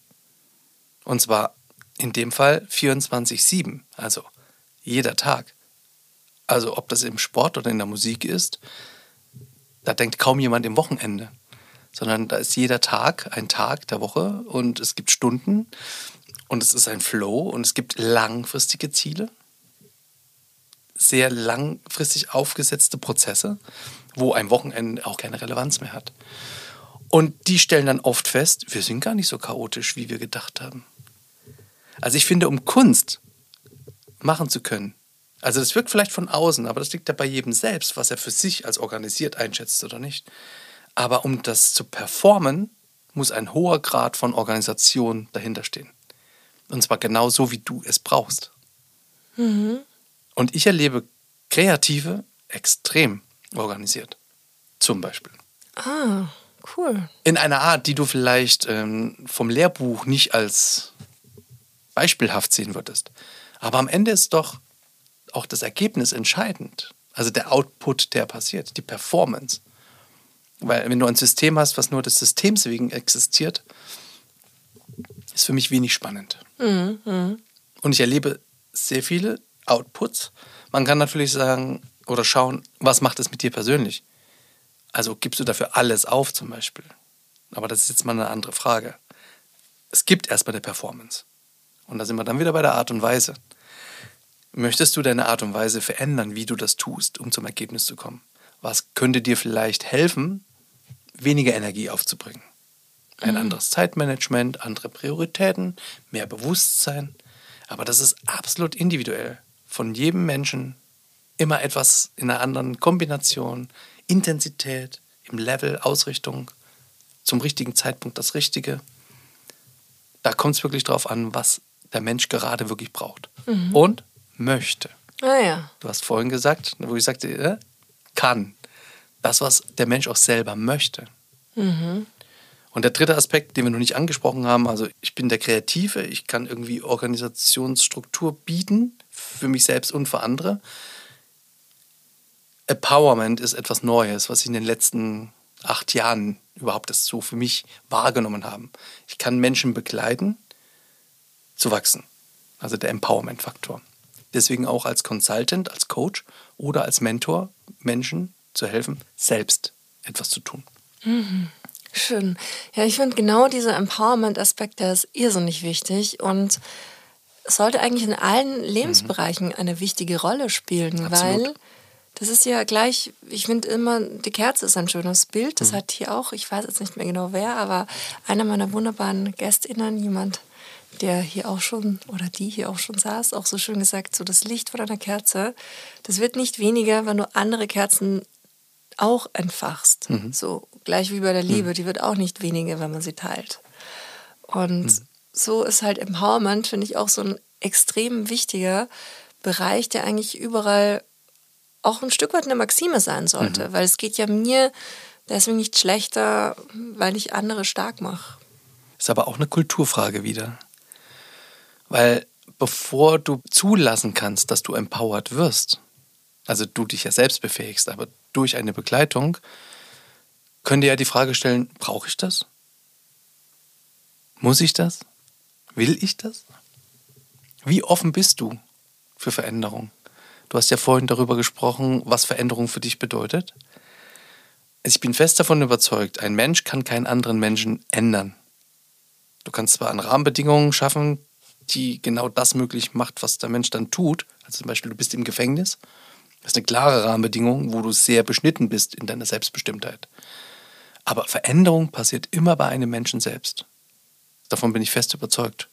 und zwar in dem Fall 24-7, also jeder Tag. Also ob das im Sport oder in der Musik ist, da denkt kaum jemand im Wochenende, sondern da ist jeder Tag ein Tag der Woche und es gibt Stunden und es ist ein Flow und es gibt langfristige Ziele, sehr langfristig aufgesetzte Prozesse, wo ein Wochenende auch keine Relevanz mehr hat. Und die stellen dann oft fest, wir sind gar nicht so chaotisch, wie wir gedacht haben. Also ich finde, um Kunst machen zu können, also das wirkt vielleicht von außen, aber das liegt ja bei jedem selbst, was er für sich als organisiert einschätzt oder nicht. Aber um das zu performen, muss ein hoher Grad von Organisation dahinter stehen. Und zwar genau so, wie du es brauchst. Mhm. Und ich erlebe Kreative extrem organisiert. Zum Beispiel. Ah. Cool. In einer Art, die du vielleicht ähm, vom Lehrbuch nicht als beispielhaft sehen würdest. Aber am Ende ist doch auch das Ergebnis entscheidend. Also der Output, der passiert, die Performance. Weil wenn du ein System hast, was nur des Systems wegen existiert, ist für mich wenig spannend. Mhm. mhm. Und ich erlebe sehr viele Outputs. Man kann natürlich sagen oder schauen, was macht es mit dir persönlich? Also gibst du dafür alles auf zum Beispiel? Aber das ist jetzt mal eine andere Frage. Es gibt erstmal eine Performance. Und da sind wir dann wieder bei der Art und Weise. Möchtest du deine Art und Weise verändern, wie du das tust, um zum Ergebnis zu kommen? Was könnte dir vielleicht helfen, weniger Energie aufzubringen? Ein mhm. anderes Zeitmanagement, andere Prioritäten, mehr Bewusstsein. Aber das ist absolut individuell. Von jedem Menschen immer etwas in einer anderen Kombination, Intensität, im Level, Ausrichtung, zum richtigen Zeitpunkt das Richtige. Da kommt es wirklich drauf an, was der Mensch gerade wirklich braucht mhm. und möchte. Ah ja. Du hast vorhin gesagt, wo ich sagte, äh, kann. Das, was der Mensch auch selber möchte. Mhm. Und der dritte Aspekt, den wir noch nicht angesprochen haben, also ich bin der Kreative, ich kann irgendwie Organisationsstruktur bieten, für mich selbst und für andere. Empowerment ist etwas Neues, was ich in den letzten acht Jahren überhaupt das so für mich wahrgenommen habe. Ich kann Menschen begleiten, zu wachsen. Also der Empowerment-Faktor. Deswegen auch als Consultant, als Coach oder als Mentor Menschen zu helfen, selbst etwas zu tun. Mhm. Schön. Ja, ich finde genau dieser Empowerment-Aspekt, der ist irrsinnig wichtig und sollte eigentlich in allen Lebensbereichen mhm. eine wichtige Rolle spielen, Absolut. weil das ist ja gleich, ich finde immer, die Kerze ist ein schönes Bild. Das mhm. hat hier auch, ich weiß jetzt nicht mehr genau wer, aber einer meiner wunderbaren GästInnen, jemand, der hier auch schon oder die hier auch schon saß, auch so schön gesagt, so das Licht von einer Kerze, das wird nicht weniger, wenn du andere Kerzen auch entfachst. Mhm. So gleich wie bei der Liebe, mhm. die wird auch nicht weniger, wenn man sie teilt. Und mhm. so ist halt Empowerment, finde ich, auch so ein extrem wichtiger Bereich, der eigentlich überall auch ein Stück weit eine Maxime sein sollte. Mhm. Weil es geht ja mir deswegen nicht schlechter, weil ich andere stark mache. Ist aber auch eine Kulturfrage wieder. Weil bevor du zulassen kannst, dass du empowered wirst, also du dich ja selbst befähigst, aber durch eine Begleitung, könnt ihr ja die Frage stellen, brauche ich das? Muss ich das? Will ich das? Wie offen bist du für Veränderung? Du hast ja vorhin darüber gesprochen, was Veränderung für dich bedeutet. Ich bin fest davon überzeugt, ein Mensch kann keinen anderen Menschen ändern. Du kannst zwar an Rahmenbedingungen schaffen, die genau das möglich macht, was der Mensch dann tut. Also zum Beispiel, du bist im Gefängnis das ist eine klare Rahmenbedingung, wo du sehr beschnitten bist in deiner Selbstbestimmtheit. Aber Veränderung passiert immer bei einem Menschen selbst. Davon bin ich fest überzeugt.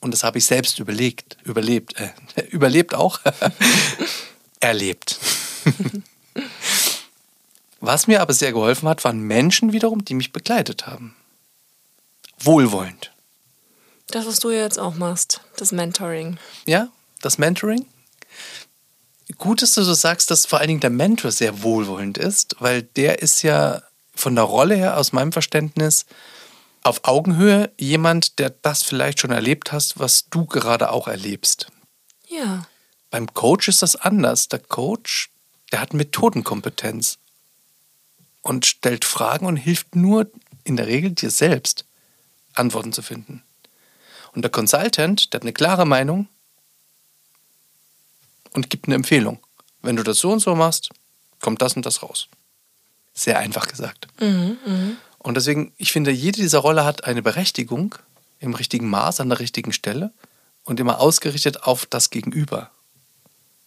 Und das habe ich selbst überlegt, überlebt, äh, überlebt auch, erlebt. Was mir aber sehr geholfen hat, waren Menschen wiederum, die mich begleitet haben. Wohlwollend. Das, was du jetzt auch machst, das Mentoring. Ja, das Mentoring gut, dass du so sagst, dass vor allen Dingen der Mentor sehr wohlwollend ist, weil der ist ja von der Rolle her aus meinem Verständnis auf Augenhöhe jemand, der das vielleicht schon erlebt hast, was du gerade auch erlebst. Ja. Beim Coach ist das anders. Der Coach, der hat Methodenkompetenz und stellt Fragen und hilft nur in der Regel dir selbst, Antworten zu finden. Und der Consultant, der hat eine klare Meinung, und gibt eine Empfehlung. Wenn du das so und so machst, kommt das und das raus. Sehr einfach gesagt. Mhm, mh. Und deswegen, ich finde, jede dieser Rolle hat eine Berechtigung im richtigen Maß, an der richtigen Stelle und immer ausgerichtet auf das Gegenüber.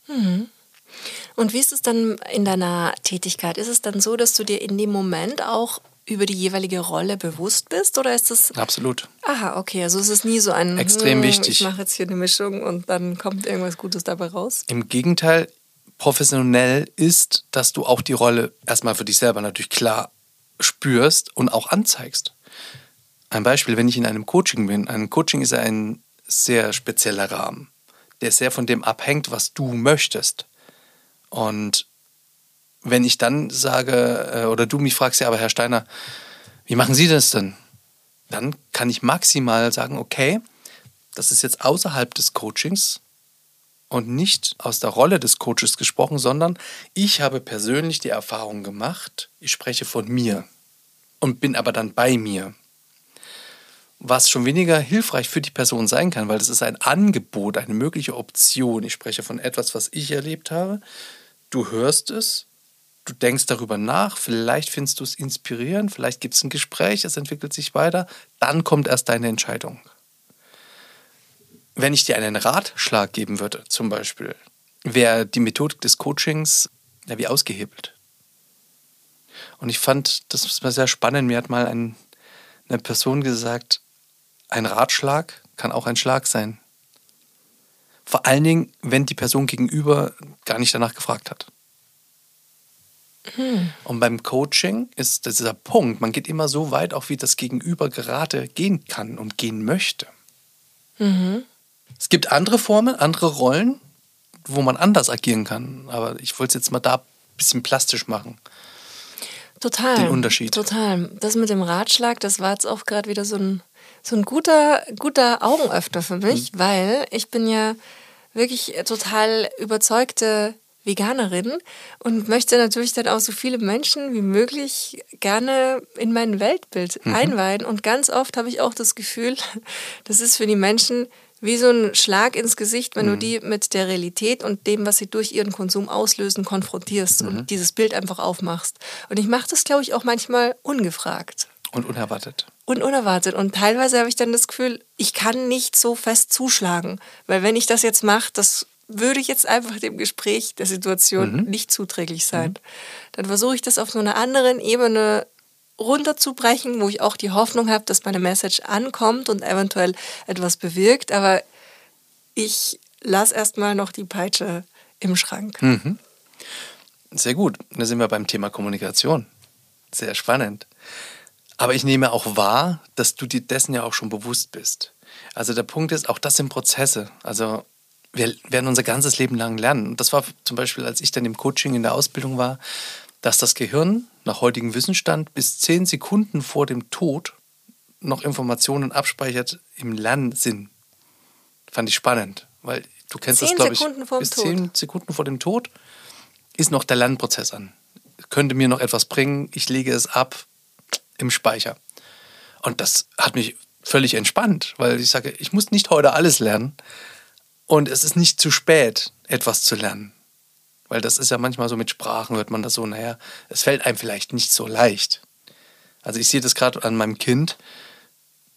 Mhm. Und wie ist es dann in deiner Tätigkeit? Ist es dann so, dass du dir in dem Moment auch über die jeweilige Rolle bewusst bist oder ist das absolut? Aha, okay, also es ist nie so ein extrem hm, wichtig. Ich mache jetzt hier eine Mischung und dann kommt irgendwas Gutes dabei raus. Im Gegenteil, professionell ist, dass du auch die Rolle erstmal für dich selber natürlich klar spürst und auch anzeigst. Ein Beispiel, wenn ich in einem Coaching bin. Ein Coaching ist ein sehr spezieller Rahmen, der sehr von dem abhängt, was du möchtest. Und wenn ich dann sage, äh, oder du mich fragst, ja, aber Herr Steiner, wie machen Sie das denn? Dann kann ich maximal sagen, okay, das ist jetzt außerhalb des Coachings und nicht aus der Rolle des Coaches gesprochen, sondern ich habe persönlich die Erfahrung gemacht, ich spreche von mir und bin aber dann bei mir. Was schon weniger hilfreich für die Person sein kann, weil es ist ein Angebot, eine mögliche Option. Ich spreche von etwas, was ich erlebt habe. Du hörst es du denkst darüber nach, vielleicht findest du es inspirierend, vielleicht gibt es ein Gespräch, es entwickelt sich weiter, dann kommt erst deine Entscheidung. Wenn ich dir einen Ratschlag geben würde, zum Beispiel, wäre die Methodik des Coachings ja, wie ausgehebelt. Und ich fand, das war sehr spannend. Mir hat mal ein, eine Person gesagt, ein Ratschlag kann auch ein Schlag sein. Vor allen Dingen, wenn die Person gegenüber gar nicht danach gefragt hat. Hm. Und beim Coaching ist dieser Punkt, man geht immer so weit, auch wie das Gegenüber gerade gehen kann und gehen möchte. Mhm. Es gibt andere Formen, andere Rollen, wo man anders agieren kann. Aber ich wollte es jetzt mal da ein bisschen plastisch machen. Total. Den Unterschied. Total. Das mit dem Ratschlag, das war jetzt auch gerade wieder so ein, so ein guter, guter Augenöffner für mich, mhm. weil ich bin ja wirklich total überzeugte Veganerin und möchte natürlich dann auch so viele Menschen wie möglich gerne in mein Weltbild mhm. einweihen. Und ganz oft habe ich auch das Gefühl, das ist für die Menschen wie so ein Schlag ins Gesicht, wenn mhm. du die mit der Realität und dem, was sie durch ihren Konsum auslösen, konfrontierst mhm. und dieses Bild einfach aufmachst. Und ich mache das, glaube ich, auch manchmal ungefragt. Und unerwartet. Und unerwartet. Und teilweise habe ich dann das Gefühl, ich kann nicht so fest zuschlagen. Weil wenn ich das jetzt mache, das würde jetzt einfach dem Gespräch der Situation mhm. nicht zuträglich sein. Mhm. Dann versuche ich das auf so einer anderen Ebene runterzubrechen, wo ich auch die Hoffnung habe, dass meine Message ankommt und eventuell etwas bewirkt. Aber ich lasse erstmal noch die Peitsche im Schrank. Mhm. Sehr gut. Da sind wir beim Thema Kommunikation. Sehr spannend. Aber ich nehme auch wahr, dass du dir dessen ja auch schon bewusst bist. Also der Punkt ist, auch das sind Prozesse. Also wir werden unser ganzes Leben lang lernen. Und das war zum Beispiel, als ich dann im Coaching in der Ausbildung war, dass das Gehirn nach heutigem Wissensstand bis zehn Sekunden vor dem Tod noch Informationen abspeichert im Lernsinn. Fand ich spannend, weil du kennst zehn das, glaube ich, bis Tod. zehn Sekunden vor dem Tod ist noch der Lernprozess an. Könnte mir noch etwas bringen, ich lege es ab im Speicher. Und das hat mich völlig entspannt, weil ich sage, ich muss nicht heute alles lernen und es ist nicht zu spät, etwas zu lernen. Weil das ist ja manchmal so mit Sprachen, hört man das so, naja, es fällt einem vielleicht nicht so leicht. Also ich sehe das gerade an meinem Kind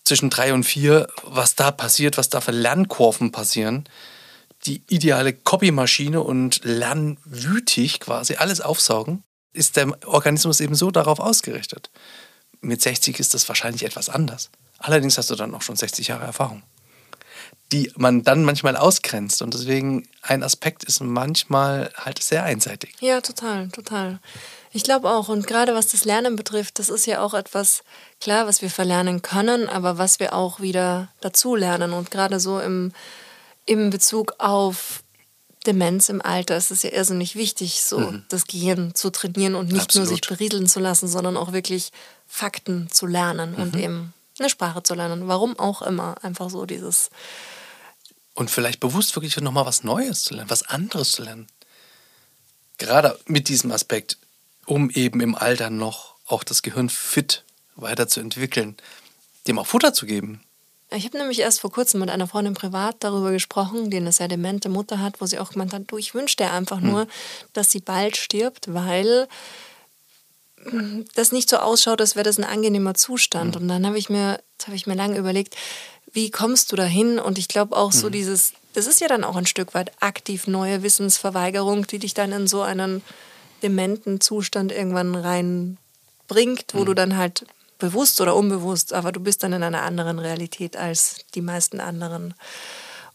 zwischen drei und vier, was da passiert, was da für Lernkurven passieren. Die ideale Copymaschine und lernwütig quasi alles aufsaugen, ist der Organismus eben so darauf ausgerichtet. Mit 60 ist das wahrscheinlich etwas anders. Allerdings hast du dann auch schon 60 Jahre Erfahrung die man dann manchmal ausgrenzt. Und deswegen ein Aspekt ist manchmal halt sehr einseitig. Ja, total, total. Ich glaube auch. Und gerade was das Lernen betrifft, das ist ja auch etwas, klar, was wir verlernen können, aber was wir auch wieder dazu lernen. Und gerade so im, im Bezug auf Demenz im Alter ist es ja irrsinnig wichtig, so mhm. das Gehirn zu trainieren und nicht Absolut. nur sich berieseln zu lassen, sondern auch wirklich Fakten zu lernen mhm. und eben eine Sprache zu lernen. Warum auch immer. Einfach so dieses und vielleicht bewusst wirklich nochmal was Neues zu lernen, was anderes zu lernen. Gerade mit diesem Aspekt, um eben im Alter noch auch das Gehirn fit weiterzuentwickeln, dem auch Futter zu geben. Ich habe nämlich erst vor kurzem mit einer Freundin privat darüber gesprochen, die eine sehr demente Mutter hat, wo sie auch gemeint hat, du, ich wünsche dir einfach hm. nur, dass sie bald stirbt, weil hm, das nicht so ausschaut, als wäre das ein angenehmer Zustand. Hm. Und dann habe ich mir, habe ich mir lange überlegt, wie kommst du dahin? Und ich glaube auch so mhm. dieses, das ist ja dann auch ein Stück weit aktiv neue Wissensverweigerung, die dich dann in so einen dementen Zustand irgendwann reinbringt, wo mhm. du dann halt bewusst oder unbewusst, aber du bist dann in einer anderen Realität als die meisten anderen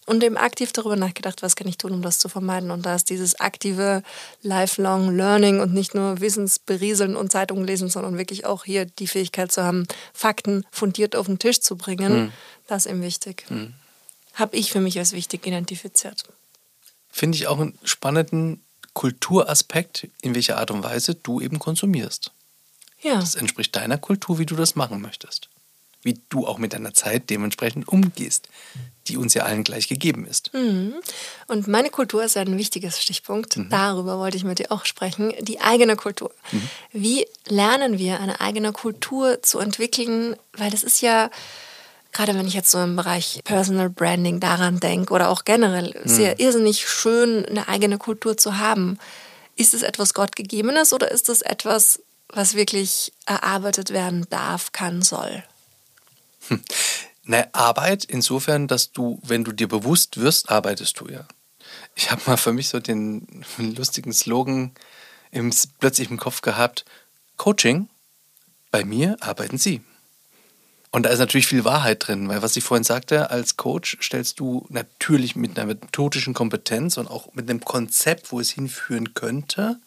und eben aktiv darüber nachgedacht, was kann ich tun, um das zu vermeiden. Und da ist dieses aktive Lifelong Learning und nicht nur Wissensberieseln und Zeitungen lesen, sondern wirklich auch hier die Fähigkeit zu haben, Fakten fundiert auf den Tisch zu bringen, mhm. Das ist eben wichtig. Mhm. Habe ich für mich als wichtig identifiziert. Finde ich auch einen spannenden Kulturaspekt, in welcher Art und Weise du eben konsumierst. Ja. Das entspricht deiner Kultur, wie du das machen möchtest wie du auch mit deiner Zeit dementsprechend umgehst, die uns ja allen gleich gegeben ist. Mhm. Und meine Kultur ist ein wichtiges Stichpunkt. Mhm. Darüber wollte ich mit dir auch sprechen. Die eigene Kultur. Mhm. Wie lernen wir eine eigene Kultur zu entwickeln? Weil das ist ja, gerade wenn ich jetzt so im Bereich Personal Branding daran denke oder auch generell, ist ja mhm. irrsinnig schön, eine eigene Kultur zu haben. Ist es etwas Gottgegebenes oder ist es etwas, was wirklich erarbeitet werden darf, kann, soll? Hm. Ne, Arbeit insofern, dass du, wenn du dir bewusst wirst, arbeitest du ja. Ich habe mal für mich so den lustigen Slogan im, plötzlich im Kopf gehabt: Coaching, bei mir arbeiten Sie. Und da ist natürlich viel Wahrheit drin, weil was ich vorhin sagte, als Coach stellst du natürlich mit einer methodischen Kompetenz und auch mit einem Konzept, wo es hinführen könnte,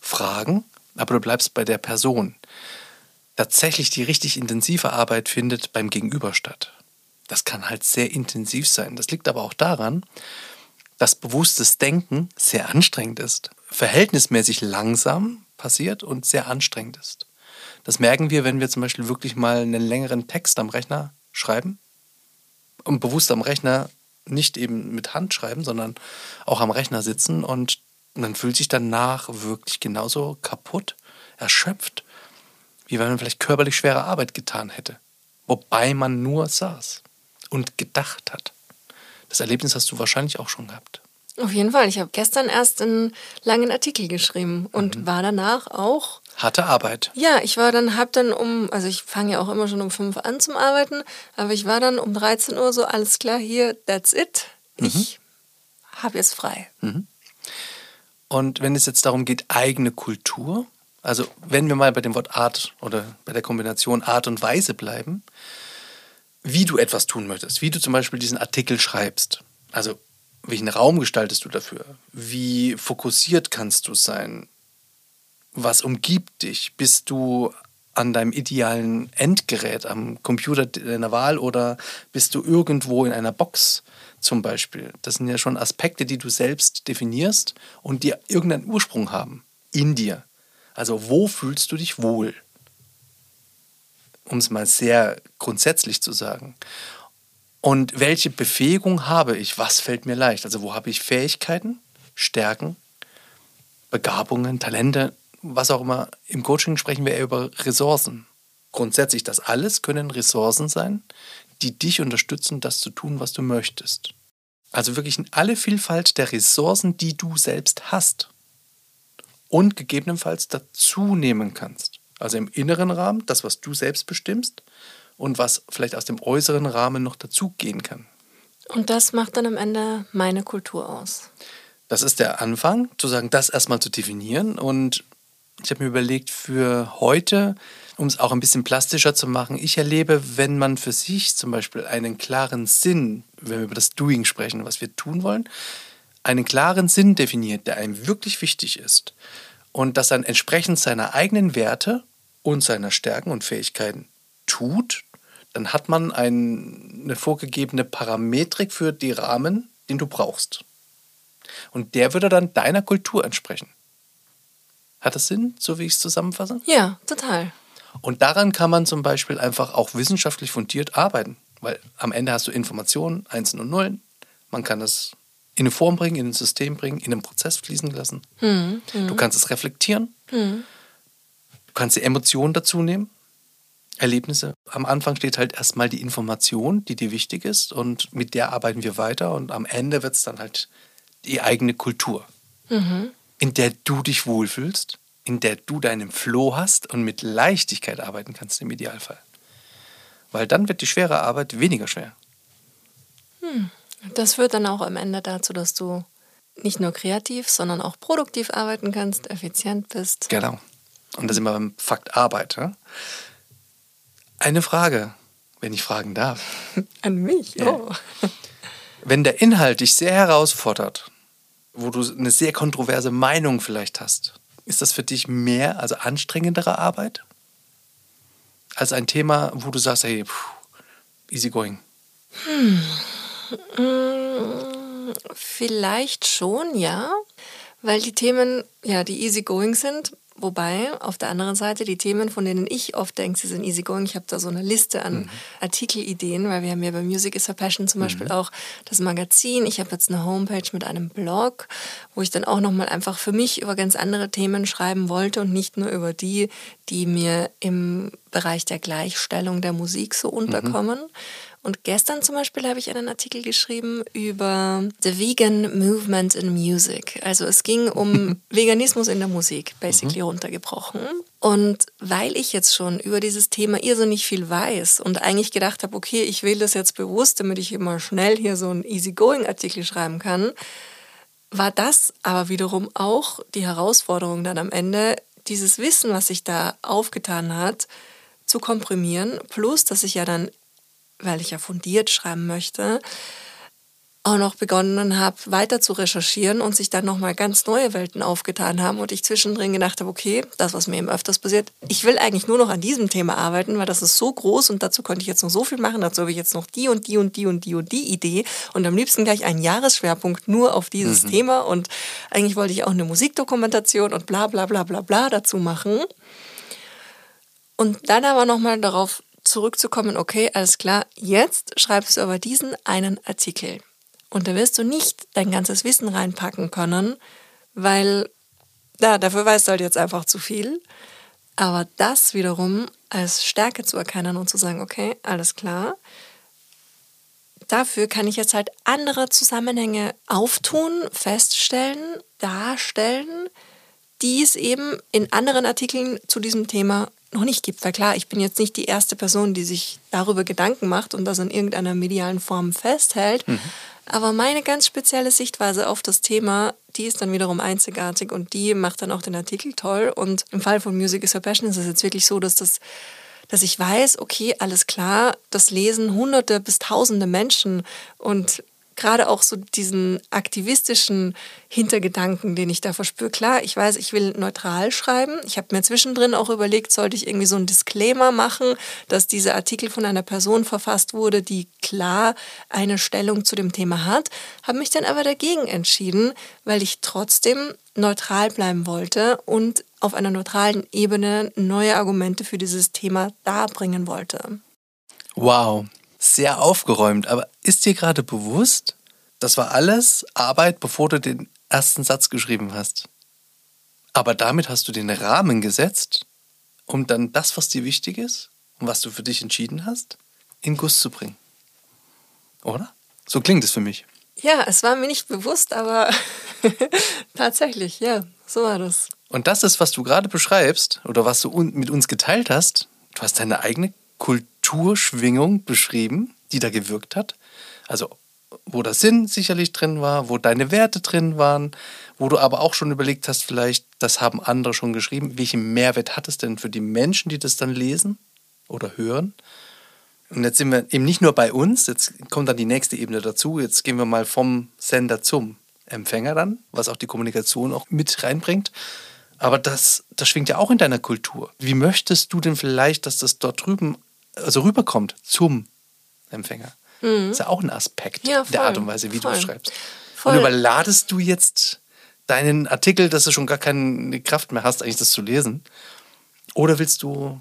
Fragen, aber du bleibst bei der Person tatsächlich die richtig intensive Arbeit findet beim Gegenüber statt. Das kann halt sehr intensiv sein. Das liegt aber auch daran, dass bewusstes Denken sehr anstrengend ist, verhältnismäßig langsam passiert und sehr anstrengend ist. Das merken wir, wenn wir zum Beispiel wirklich mal einen längeren Text am Rechner schreiben und bewusst am Rechner nicht eben mit Hand schreiben, sondern auch am Rechner sitzen und man fühlt sich danach wirklich genauso kaputt, erschöpft wie wenn man vielleicht körperlich schwere Arbeit getan hätte, wobei man nur saß und gedacht hat. Das Erlebnis hast du wahrscheinlich auch schon gehabt. Auf jeden Fall. Ich habe gestern erst einen langen Artikel geschrieben und mhm. war danach auch. Harte Arbeit. Ja, ich war dann, hab dann um, also ich fange ja auch immer schon um fünf an zum Arbeiten, aber ich war dann um 13 Uhr so, alles klar, hier, that's it. Mhm. Ich habe jetzt frei. Mhm. Und wenn es jetzt darum geht, eigene Kultur, also wenn wir mal bei dem Wort Art oder bei der Kombination Art und Weise bleiben, wie du etwas tun möchtest, wie du zum Beispiel diesen Artikel schreibst. Also welchen Raum gestaltest du dafür? Wie fokussiert kannst du sein? Was umgibt dich? Bist du an deinem idealen Endgerät, am Computer deiner Wahl oder bist du irgendwo in einer Box zum Beispiel? Das sind ja schon Aspekte, die du selbst definierst und die irgendeinen Ursprung haben in dir. Also wo fühlst du dich wohl? Um es mal sehr grundsätzlich zu sagen. Und welche Befähigung habe ich? Was fällt mir leicht? Also wo habe ich Fähigkeiten, Stärken, Begabungen, Talente, was auch immer. Im Coaching sprechen wir eher über Ressourcen. Grundsätzlich, das alles können Ressourcen sein, die dich unterstützen, das zu tun, was du möchtest. Also wirklich in alle Vielfalt der Ressourcen, die du selbst hast und gegebenenfalls dazu nehmen kannst. Also im inneren Rahmen, das, was du selbst bestimmst und was vielleicht aus dem äußeren Rahmen noch dazugehen kann. Und das macht dann am Ende meine Kultur aus. Das ist der Anfang, zu sagen, das erstmal zu definieren. Und ich habe mir überlegt, für heute, um es auch ein bisschen plastischer zu machen, ich erlebe, wenn man für sich zum Beispiel einen klaren Sinn, wenn wir über das Doing sprechen, was wir tun wollen, einen klaren Sinn definiert, der einem wirklich wichtig ist und das dann entsprechend seiner eigenen Werte und seiner Stärken und Fähigkeiten tut, dann hat man ein, eine vorgegebene Parametrik für die Rahmen, den du brauchst. Und der würde dann deiner Kultur entsprechen. Hat das Sinn, so wie ich es zusammenfasse? Ja, total. Und daran kann man zum Beispiel einfach auch wissenschaftlich fundiert arbeiten, weil am Ende hast du Informationen, Einsen und Nullen. Man kann das in eine Form bringen, in ein System bringen, in einen Prozess fließen lassen. Mhm. Du kannst es reflektieren. Mhm. Du kannst die Emotionen dazu nehmen. Erlebnisse. Am Anfang steht halt erstmal die Information, die dir wichtig ist und mit der arbeiten wir weiter und am Ende wird es dann halt die eigene Kultur, mhm. In der du dich wohlfühlst, in der du deinen Flow hast und mit Leichtigkeit arbeiten kannst im Idealfall. Weil dann wird die schwere Arbeit weniger schwer. Hm. Das führt dann auch am Ende dazu, dass du nicht nur kreativ, sondern auch produktiv arbeiten kannst, effizient bist. Genau. Und da sind wir beim Fakt Arbeit. Ja? Eine Frage, wenn ich fragen darf. An mich? Ja. Oh. Wenn der Inhalt dich sehr herausfordert, wo du eine sehr kontroverse Meinung vielleicht hast, ist das für dich mehr, also anstrengendere Arbeit? Als ein Thema, wo du sagst, hey, pff, easy going. Hm. Vielleicht schon, ja, weil die Themen, ja, die easygoing sind. Wobei auf der anderen Seite die Themen, von denen ich oft denke, sie sind easygoing, ich habe da so eine Liste an mhm. Artikelideen, weil wir haben ja bei Music is a Passion zum Beispiel mhm. auch das Magazin. Ich habe jetzt eine Homepage mit einem Blog, wo ich dann auch nochmal einfach für mich über ganz andere Themen schreiben wollte und nicht nur über die, die mir im Bereich der Gleichstellung der Musik so mhm. unterkommen. Mhm. Und gestern zum Beispiel habe ich einen Artikel geschrieben über the vegan movement in music. Also es ging um Veganismus in der Musik, basically mhm. runtergebrochen. Und weil ich jetzt schon über dieses Thema irrsinnig viel weiß und eigentlich gedacht habe, okay, ich wähle das jetzt bewusst, damit ich immer schnell hier so einen easygoing-Artikel schreiben kann, war das aber wiederum auch die Herausforderung dann am Ende, dieses Wissen, was sich da aufgetan hat, zu komprimieren, plus dass ich ja dann weil ich ja fundiert schreiben möchte, auch noch begonnen habe, weiter zu recherchieren und sich dann nochmal ganz neue Welten aufgetan haben und ich zwischendrin gedacht habe, okay, das, was mir eben öfters passiert, ich will eigentlich nur noch an diesem Thema arbeiten, weil das ist so groß und dazu könnte ich jetzt noch so viel machen, dazu habe ich jetzt noch die und die und die und die und die Idee und am liebsten gleich einen Jahresschwerpunkt nur auf dieses mhm. Thema und eigentlich wollte ich auch eine Musikdokumentation und bla bla bla bla bla dazu machen. Und dann aber nochmal darauf zurückzukommen, okay, alles klar, jetzt schreibst du aber diesen einen Artikel. Und da wirst du nicht dein ganzes Wissen reinpacken können, weil, ja, dafür weißt du halt jetzt einfach zu viel. Aber das wiederum als Stärke zu erkennen und zu sagen, okay, alles klar, dafür kann ich jetzt halt andere Zusammenhänge auftun, feststellen, darstellen, die es eben in anderen Artikeln zu diesem Thema noch nicht gibt. Weil klar, ich bin jetzt nicht die erste Person, die sich darüber Gedanken macht und das in irgendeiner medialen Form festhält. Mhm. Aber meine ganz spezielle Sichtweise auf das Thema, die ist dann wiederum einzigartig und die macht dann auch den Artikel toll. Und im Fall von Music is a Passion ist es jetzt wirklich so, dass das dass ich weiß, okay, alles klar, das lesen hunderte bis tausende Menschen und gerade auch so diesen aktivistischen Hintergedanken, den ich da verspüre. Klar, ich weiß, ich will neutral schreiben. Ich habe mir zwischendrin auch überlegt, sollte ich irgendwie so einen Disclaimer machen, dass dieser Artikel von einer Person verfasst wurde, die klar eine Stellung zu dem Thema hat. Habe mich dann aber dagegen entschieden, weil ich trotzdem neutral bleiben wollte und auf einer neutralen Ebene neue Argumente für dieses Thema darbringen wollte. Wow, sehr aufgeräumt. Aber ist dir gerade bewusst, das war alles Arbeit, bevor du den ersten Satz geschrieben hast. Aber damit hast du den Rahmen gesetzt, um dann das, was dir wichtig ist und was du für dich entschieden hast, in Guss zu bringen. Oder? So klingt es für mich. Ja, es war mir nicht bewusst, aber tatsächlich, ja, so war das. Und das ist, was du gerade beschreibst oder was du mit uns geteilt hast. Du hast deine eigene Kulturschwingung beschrieben, die da gewirkt hat. Also wo der Sinn sicherlich drin war, wo deine Werte drin waren, wo du aber auch schon überlegt hast, vielleicht, das haben andere schon geschrieben, welchen Mehrwert hat es denn für die Menschen, die das dann lesen oder hören? Und jetzt sind wir eben nicht nur bei uns, jetzt kommt dann die nächste Ebene dazu. Jetzt gehen wir mal vom Sender zum Empfänger dann, was auch die Kommunikation auch mit reinbringt. Aber das, das schwingt ja auch in deiner Kultur. Wie möchtest du denn vielleicht, dass das dort drüben, also rüberkommt zum Empfänger? Mhm. Das ist ja auch ein Aspekt ja, der Art und Weise, wie voll. du schreibst. Voll. Und überladest du jetzt deinen Artikel, dass du schon gar keine Kraft mehr hast, eigentlich das zu lesen? Oder willst du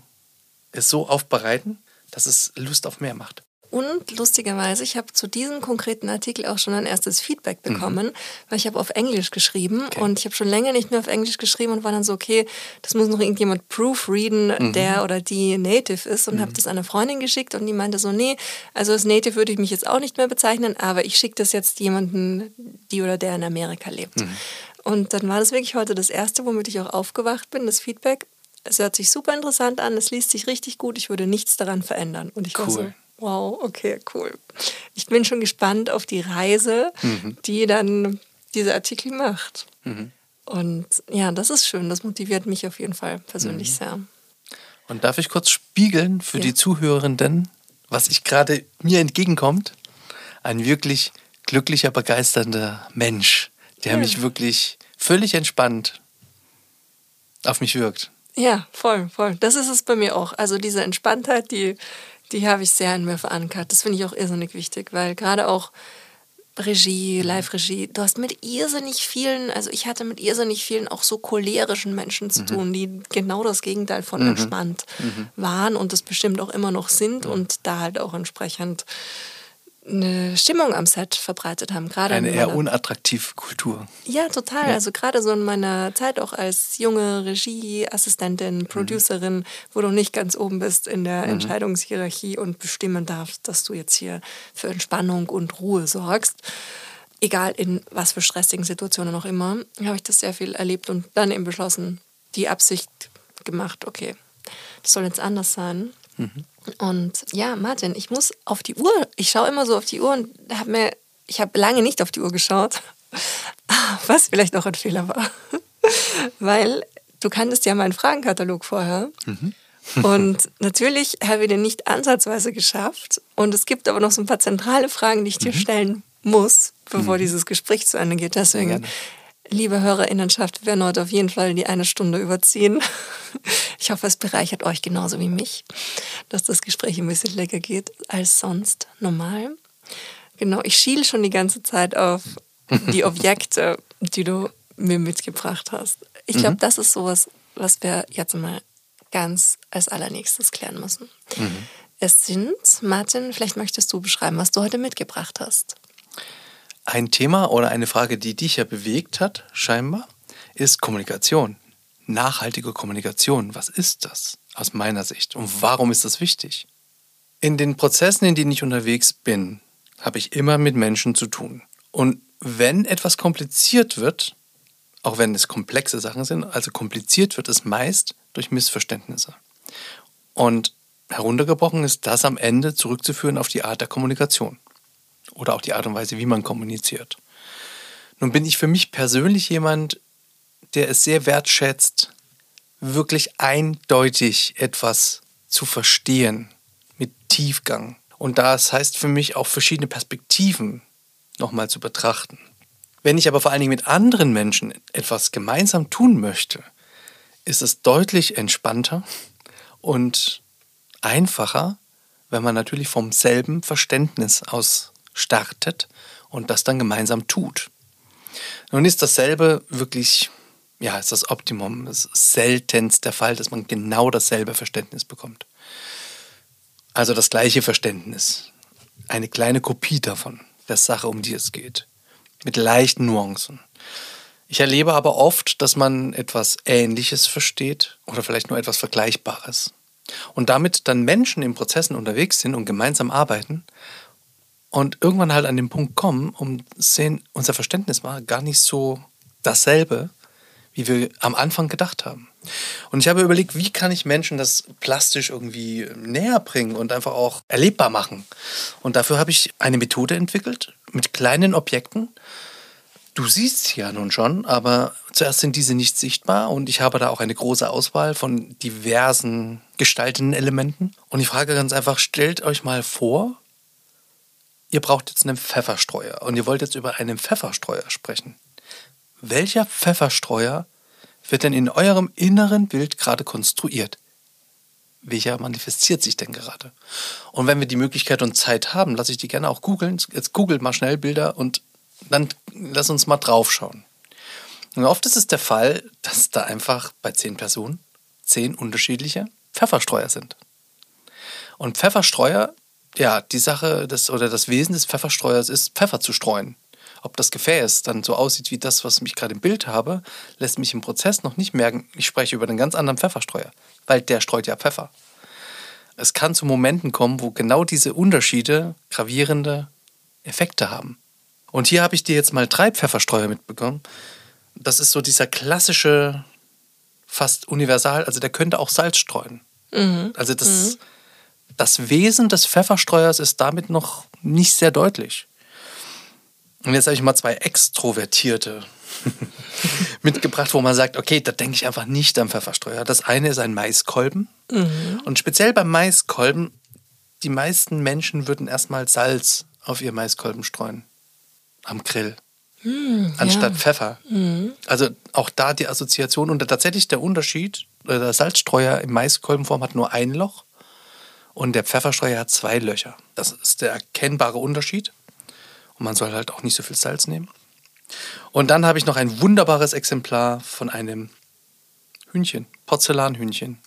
es so aufbereiten, dass es Lust auf mehr macht? Und lustigerweise, ich habe zu diesem konkreten Artikel auch schon ein erstes Feedback mhm. bekommen, mhm. weil ich habe auf Englisch geschrieben okay. und ich habe schon länger nicht mehr auf Englisch geschrieben und war dann so, okay, das muss noch irgendjemand proofreaden, mhm. der oder die Native ist und mhm. habe das einer Freundin geschickt und die meinte so, nee, also als Native würde ich mich jetzt auch nicht mehr bezeichnen, aber ich schicke das jetzt jemanden, die oder der in Amerika lebt. Mhm. Und dann war das wirklich heute das erste, womit ich auch aufgewacht bin, das Feedback. Es hört sich super interessant an, es liest sich richtig gut, ich würde nichts daran verändern. Und ich cool. war so, Wow, okay, cool. Ich bin schon gespannt auf die Reise, mhm. die dann dieser Artikel macht. Mhm. Und ja, das ist schön. Das motiviert mich auf jeden Fall persönlich mhm. sehr. Und darf ich kurz spiegeln für ja. die Zuhörenden, was ich gerade mir entgegenkommt? Ein wirklich glücklicher, begeisternder Mensch, der ja. mich wirklich völlig entspannt auf mich wirkt. Ja, voll, voll. Das ist es bei mir auch. Also diese Entspanntheit, die die habe ich sehr in mir verankert. Das finde ich auch irrsinnig wichtig, weil gerade auch Regie, Live-Regie, du hast mit irrsinnig vielen, also ich hatte mit irrsinnig vielen auch so cholerischen Menschen zu mhm. tun, die genau das Gegenteil von mhm. entspannt mhm. waren und das bestimmt auch immer noch sind und da halt auch entsprechend eine Stimmung am Set verbreitet haben. Gerade eine eher unattraktive Kultur. Ja, total. Ja. Also gerade so in meiner Zeit auch als junge Regieassistentin, mhm. Producerin, mhm. wo du nicht ganz oben bist in der mhm. Entscheidungshierarchie und bestimmen darfst, dass du jetzt hier für Entspannung und Ruhe sorgst. Egal in was für stressigen Situationen auch immer, habe ich das sehr viel erlebt und dann eben beschlossen, die Absicht gemacht, okay, das soll jetzt anders sein. Mhm. Und ja, Martin, ich muss auf die Uhr. Ich schaue immer so auf die Uhr und habe mir, ich habe lange nicht auf die Uhr geschaut, was vielleicht auch ein Fehler war, weil du kanntest ja meinen Fragenkatalog vorher. Mhm. und natürlich habe ich den nicht ansatzweise geschafft. Und es gibt aber noch so ein paar zentrale Fragen, die ich dir mhm. stellen muss, bevor mhm. dieses Gespräch zu Ende geht. Deswegen Liebe Hörerinnenschaft, wir werden heute auf jeden Fall die eine Stunde überziehen. Ich hoffe, es bereichert euch genauso wie mich, dass das Gespräch ein bisschen länger geht als sonst normal. Genau, ich schiele schon die ganze Zeit auf die Objekte, die du mir mitgebracht hast. Ich glaube, mhm. das ist sowas, was wir jetzt mal ganz als allernächstes klären müssen. Mhm. Es sind, Martin, vielleicht möchtest du beschreiben, was du heute mitgebracht hast. Ein Thema oder eine Frage, die dich ja bewegt hat, scheinbar, ist Kommunikation. Nachhaltige Kommunikation. Was ist das aus meiner Sicht und warum ist das wichtig? In den Prozessen, in denen ich unterwegs bin, habe ich immer mit Menschen zu tun. Und wenn etwas kompliziert wird, auch wenn es komplexe Sachen sind, also kompliziert wird es meist durch Missverständnisse. Und heruntergebrochen ist das am Ende zurückzuführen auf die Art der Kommunikation oder auch die Art und Weise, wie man kommuniziert. Nun bin ich für mich persönlich jemand, der es sehr wertschätzt, wirklich eindeutig etwas zu verstehen mit Tiefgang. Und das heißt für mich auch verschiedene Perspektiven nochmal zu betrachten. Wenn ich aber vor allen Dingen mit anderen Menschen etwas gemeinsam tun möchte, ist es deutlich entspannter und einfacher, wenn man natürlich vom selben Verständnis aus startet und das dann gemeinsam tut. Nun ist dasselbe wirklich, ja, ist das Optimum. Ist seltenst der Fall, dass man genau dasselbe Verständnis bekommt. Also das gleiche Verständnis. Eine kleine Kopie davon, der Sache, um die es geht. Mit leichten Nuancen. Ich erlebe aber oft, dass man etwas Ähnliches versteht oder vielleicht nur etwas Vergleichbares. Und damit dann Menschen in Prozessen unterwegs sind und gemeinsam arbeiten und irgendwann halt an den Punkt kommen, um sehen, unser Verständnis war gar nicht so dasselbe, wie wir am Anfang gedacht haben. Und ich habe überlegt, wie kann ich Menschen das plastisch irgendwie näher bringen und einfach auch erlebbar machen. Und dafür habe ich eine Methode entwickelt mit kleinen Objekten. Du siehst sie ja nun schon, aber zuerst sind diese nicht sichtbar und ich habe da auch eine große Auswahl von diversen gestaltenden Elementen. Und ich frage ganz einfach, stellt euch mal vor, ihr braucht jetzt einen Pfefferstreuer und ihr wollt jetzt über einen Pfefferstreuer sprechen. Welcher Pfefferstreuer wird denn in eurem inneren Bild gerade konstruiert? Welcher manifestiert sich denn gerade? Und wenn wir die Möglichkeit und Zeit haben, lasse ich die gerne auch googeln. Jetzt googelt mal schnell Bilder und dann lass uns mal draufschauen. Und oft ist es der Fall, dass da einfach bei zehn Personen zehn unterschiedliche Pfefferstreuer sind. Und Pfefferstreuer ja, die Sache des, oder das Wesen des Pfefferstreuers ist, Pfeffer zu streuen. Ob das Gefäß dann so aussieht wie das, was ich gerade im Bild habe, lässt mich im Prozess noch nicht merken, ich spreche über einen ganz anderen Pfefferstreuer, weil der streut ja Pfeffer. Es kann zu Momenten kommen, wo genau diese Unterschiede gravierende Effekte haben. Und hier habe ich dir jetzt mal drei Pfefferstreuer mitbekommen. Das ist so dieser klassische, fast universal, also der könnte auch Salz streuen. Mhm. Also das. Mhm das Wesen des Pfefferstreuers ist damit noch nicht sehr deutlich. Und jetzt habe ich mal zwei Extrovertierte mitgebracht, wo man sagt, okay, da denke ich einfach nicht am Pfefferstreuer. Das eine ist ein Maiskolben. Mhm. Und speziell beim Maiskolben, die meisten Menschen würden erstmal Salz auf ihr Maiskolben streuen. Am Grill. Mhm, anstatt ja. Pfeffer. Mhm. Also auch da die Assoziation und tatsächlich der Unterschied, der Salzstreuer im Maiskolbenform hat nur ein Loch und der Pfefferstreuer hat zwei Löcher. Das ist der erkennbare Unterschied. Und man soll halt auch nicht so viel Salz nehmen. Und dann habe ich noch ein wunderbares Exemplar von einem Hühnchen, Porzellanhühnchen.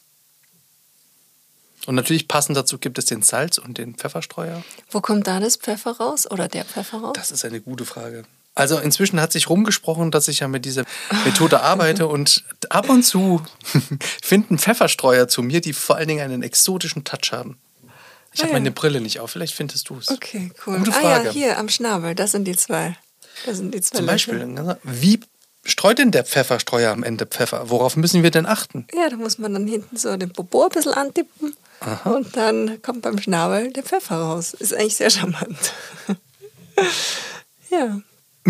Und natürlich passend dazu gibt es den Salz und den Pfefferstreuer. Wo kommt da das Pfeffer raus oder der Pfeffer raus? Das ist eine gute Frage. Also inzwischen hat sich rumgesprochen, dass ich ja mit dieser Methode arbeite und ab und zu finden Pfefferstreuer zu mir, die vor allen Dingen einen exotischen Touch haben. Ich ah, habe ja. meine Brille nicht auf, vielleicht findest du es. Okay, cool. Gute Frage. Ah ja, hier am Schnabel, das sind die zwei. Das sind die zwei Zum Beispiel, wie streut denn der Pfefferstreuer am Ende Pfeffer? Worauf müssen wir denn achten? Ja, da muss man dann hinten so den Popo ein bisschen antippen Aha. und dann kommt beim Schnabel der Pfeffer raus. Ist eigentlich sehr charmant. ja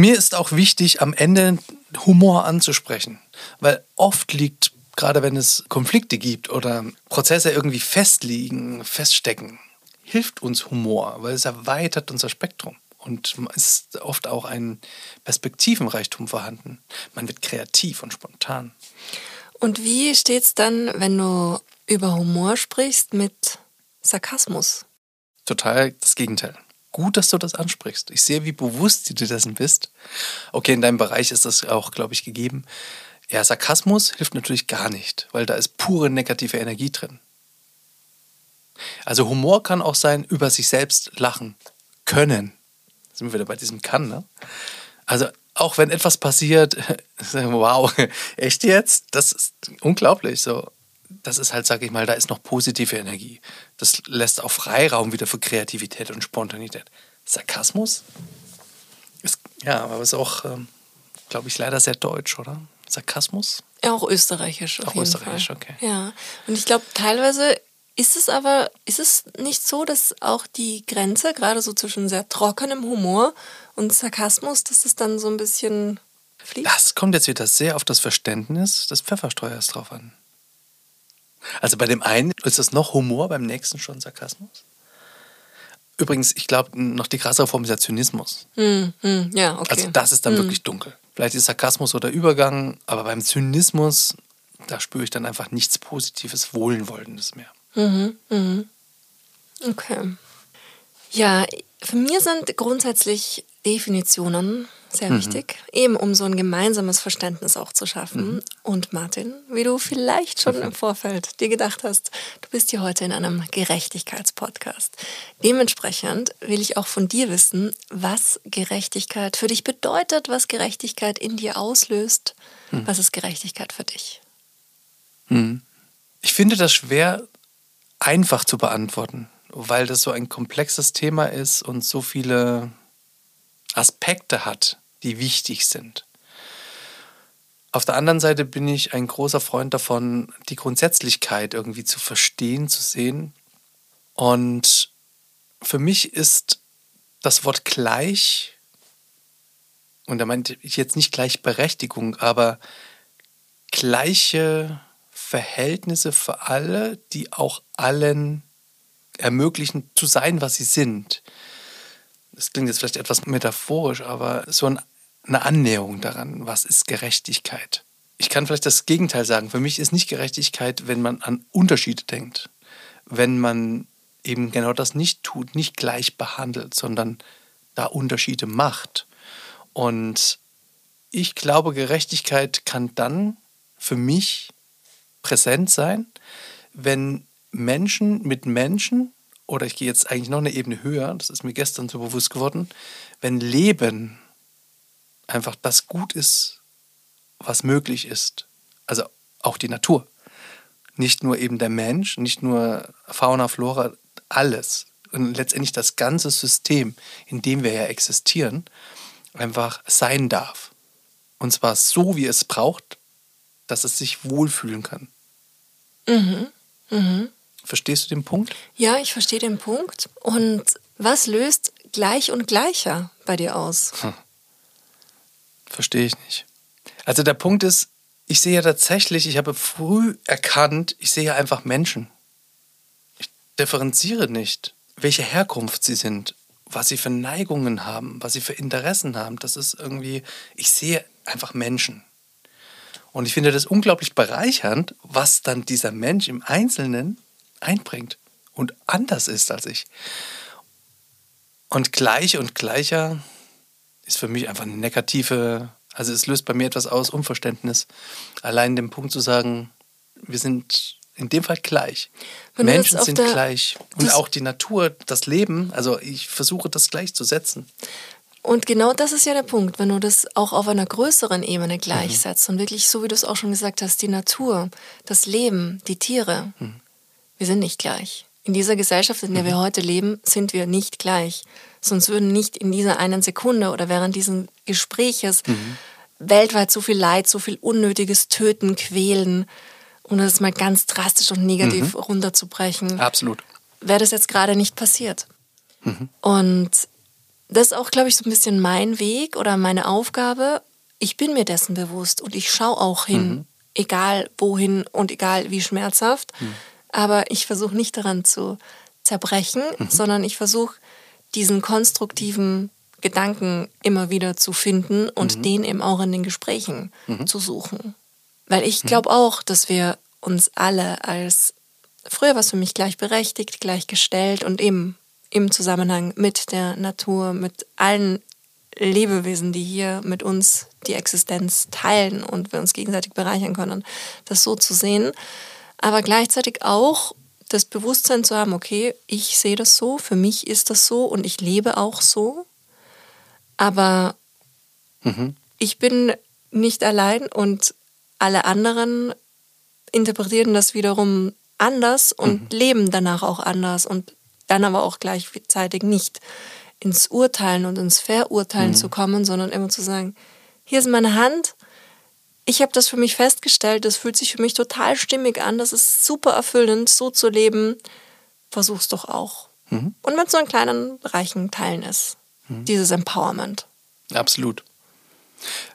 mir ist auch wichtig, am Ende Humor anzusprechen, weil oft liegt, gerade wenn es Konflikte gibt oder Prozesse irgendwie festliegen, feststecken, hilft uns Humor, weil es erweitert unser Spektrum und es ist oft auch ein Perspektivenreichtum vorhanden. Man wird kreativ und spontan. Und wie steht es dann, wenn du über Humor sprichst mit Sarkasmus? Total das Gegenteil gut, dass du das ansprichst. Ich sehe, wie bewusst du dir dessen bist. Okay, in deinem Bereich ist das auch, glaube ich, gegeben. Ja, Sarkasmus hilft natürlich gar nicht, weil da ist pure negative Energie drin. Also Humor kann auch sein, über sich selbst lachen können. Da sind wir wieder bei diesem kann, ne? Also auch wenn etwas passiert, wow, echt jetzt? Das ist unglaublich so das ist halt, sage ich mal, da ist noch positive Energie. Das lässt auch Freiraum wieder für Kreativität und Spontanität. Sarkasmus? Ist, ja, aber ist auch, ähm, glaube ich, leider sehr deutsch, oder? Sarkasmus? Ja, auch österreichisch. Auch österreichisch, Fall. okay. Ja, und ich glaube, teilweise ist es aber, ist es nicht so, dass auch die Grenze, gerade so zwischen sehr trockenem Humor und Sarkasmus, dass es dann so ein bisschen fließt? Das kommt jetzt wieder sehr auf das Verständnis des Pfefferstreuers drauf an. Also bei dem einen ist das noch Humor, beim nächsten schon Sarkasmus. Übrigens, ich glaube, noch die krassere Form ist ja Zynismus. Hm, hm, ja, okay. Also das ist dann wirklich dunkel. Vielleicht ist Sarkasmus oder Übergang, aber beim Zynismus, da spüre ich dann einfach nichts Positives, Wohlwollendes mehr. Okay. Ja, für mir sind grundsätzlich Definitionen sehr wichtig, eben um so ein gemeinsames Verständnis auch zu schaffen. Und Martin, wie du vielleicht schon im Vorfeld dir gedacht hast, du bist hier heute in einem Gerechtigkeitspodcast. Dementsprechend will ich auch von dir wissen, was Gerechtigkeit für dich bedeutet, was Gerechtigkeit in dir auslöst. Was ist Gerechtigkeit für dich? Ich finde das schwer einfach zu beantworten, weil das so ein komplexes Thema ist und so viele Aspekte hat, die wichtig sind. Auf der anderen Seite bin ich ein großer Freund davon, die Grundsätzlichkeit irgendwie zu verstehen, zu sehen. Und für mich ist das Wort gleich, und da meinte ich jetzt nicht Gleichberechtigung, aber gleiche Verhältnisse für alle, die auch allen ermöglichen zu sein, was sie sind. Das klingt jetzt vielleicht etwas metaphorisch, aber so ein, eine Annäherung daran, was ist Gerechtigkeit. Ich kann vielleicht das Gegenteil sagen. Für mich ist nicht Gerechtigkeit, wenn man an Unterschiede denkt. Wenn man eben genau das nicht tut, nicht gleich behandelt, sondern da Unterschiede macht. Und ich glaube, Gerechtigkeit kann dann für mich präsent sein, wenn Menschen mit Menschen, oder ich gehe jetzt eigentlich noch eine Ebene höher, das ist mir gestern so bewusst geworden, wenn Leben einfach das gut ist, was möglich ist. Also auch die Natur. Nicht nur eben der Mensch, nicht nur Fauna, Flora, alles. Und letztendlich das ganze System, in dem wir ja existieren, einfach sein darf. Und zwar so, wie es braucht, dass es sich wohlfühlen kann. Verstehst du den Punkt? Ja, ich verstehe den Punkt. Und was löst gleich und gleicher bei dir aus? Verstehe ich nicht. Also der Punkt ist, ich sehe ja tatsächlich, ich habe früh erkannt, ich sehe einfach Menschen. Ich differenziere nicht, welche Herkunft sie sind, was sie für Neigungen haben, was sie für Interessen haben. Das ist irgendwie, ich sehe einfach Menschen. Und ich finde das unglaublich bereichernd, was dann dieser Mensch im Einzelnen einbringt und anders ist als ich. Und gleich und gleicher ist für mich einfach eine negative, also es löst bei mir etwas aus, Unverständnis. Allein den Punkt zu sagen, wir sind in dem Fall gleich. Wenn Menschen sind gleich. Und auch die Natur, das Leben, also ich versuche das gleichzusetzen. Und genau das ist ja der Punkt, wenn du das auch auf einer größeren Ebene gleichsetzt und wirklich, so wie du es auch schon gesagt hast, die Natur, das Leben, die Tiere, wir sind nicht gleich. In dieser Gesellschaft, in der wir heute leben, sind wir nicht gleich. Sonst würden nicht in dieser einen Sekunde oder während dieses Gespräches weltweit so viel Leid, so viel unnötiges Töten, Quälen, um das mal ganz drastisch und negativ runterzubrechen Absolut. wäre das jetzt gerade nicht passiert. Und das ist auch, glaube ich, so ein bisschen mein Weg oder meine Aufgabe. Ich bin mir dessen bewusst und ich schaue auch hin, egal wohin und egal wie schmerzhaft. Aber ich versuche nicht daran zu zerbrechen, sondern ich versuche diesen konstruktiven Gedanken immer wieder zu finden und den eben auch in den Gesprächen zu suchen. Weil ich glaube auch, dass wir uns alle als, früher war es für mich gleichberechtigt, gleichgestellt und eben im Zusammenhang mit der Natur, mit allen Lebewesen, die hier mit uns die Existenz teilen und wir uns gegenseitig bereichern können, das so zu sehen. Aber gleichzeitig auch das Bewusstsein zu haben, okay, ich sehe das so, für mich ist das so und ich lebe auch so. Aber ich bin nicht allein und alle anderen interpretieren das wiederum anders und leben danach auch anders und dann aber auch gleichzeitig nicht ins Urteilen und ins Verurteilen mhm. zu kommen, sondern immer zu sagen, hier ist meine Hand, ich habe das für mich festgestellt, das fühlt sich für mich total stimmig an, das ist super erfüllend, so zu leben. Versuch's doch auch. Mhm. Und wenn es so in kleinen Bereichen teilen ist, mhm. dieses Empowerment. Absolut.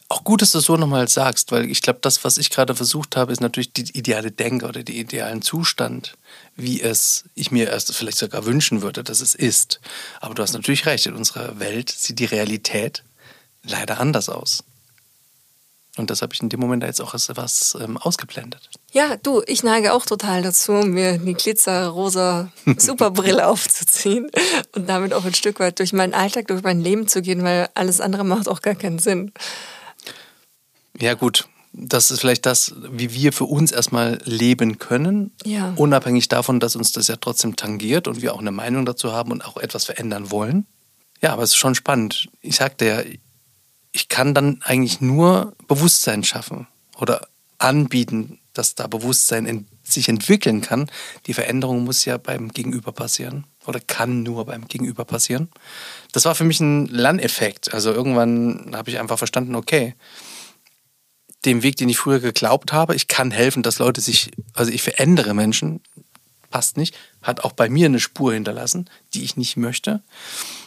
Auch gut, dass du es so nochmal sagst, weil ich glaube, das, was ich gerade versucht habe, ist natürlich die ideale Denke oder den idealen Zustand, wie es ich mir erst vielleicht sogar wünschen würde, dass es ist. Aber du hast natürlich recht, in unserer Welt sieht die Realität leider anders aus. Und das habe ich in dem Moment jetzt auch etwas ähm, ausgeblendet. Ja, du, ich neige auch total dazu, mir die glitzerrosa Superbrille aufzuziehen und damit auch ein Stück weit durch meinen Alltag, durch mein Leben zu gehen, weil alles andere macht auch gar keinen Sinn. Ja, gut. Das ist vielleicht das, wie wir für uns erstmal leben können. Ja. Unabhängig davon, dass uns das ja trotzdem tangiert und wir auch eine Meinung dazu haben und auch etwas verändern wollen. Ja, aber es ist schon spannend. Ich sagte ja, ich kann dann eigentlich nur Bewusstsein schaffen oder anbieten, dass da Bewusstsein in, sich entwickeln kann. Die Veränderung muss ja beim Gegenüber passieren oder kann nur beim Gegenüber passieren. Das war für mich ein Lerneffekt. Also irgendwann habe ich einfach verstanden, okay, dem Weg, den ich früher geglaubt habe, ich kann helfen, dass Leute sich, also ich verändere Menschen, passt nicht, hat auch bei mir eine Spur hinterlassen, die ich nicht möchte.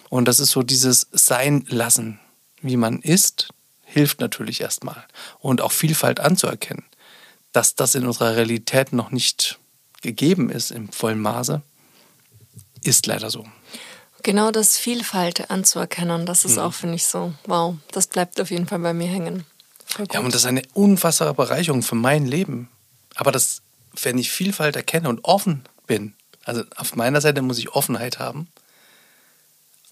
Und das ist so dieses Sein lassen wie man ist, hilft natürlich erstmal. Und auch Vielfalt anzuerkennen. Dass das in unserer Realität noch nicht gegeben ist im vollen Maße, ist leider so. Genau das Vielfalt anzuerkennen, das ist mhm. auch, finde ich, so, wow, das bleibt auf jeden Fall bei mir hängen. Ja, und das ist eine unfassbare Bereicherung für mein Leben. Aber das, wenn ich Vielfalt erkenne und offen bin, also auf meiner Seite muss ich Offenheit haben,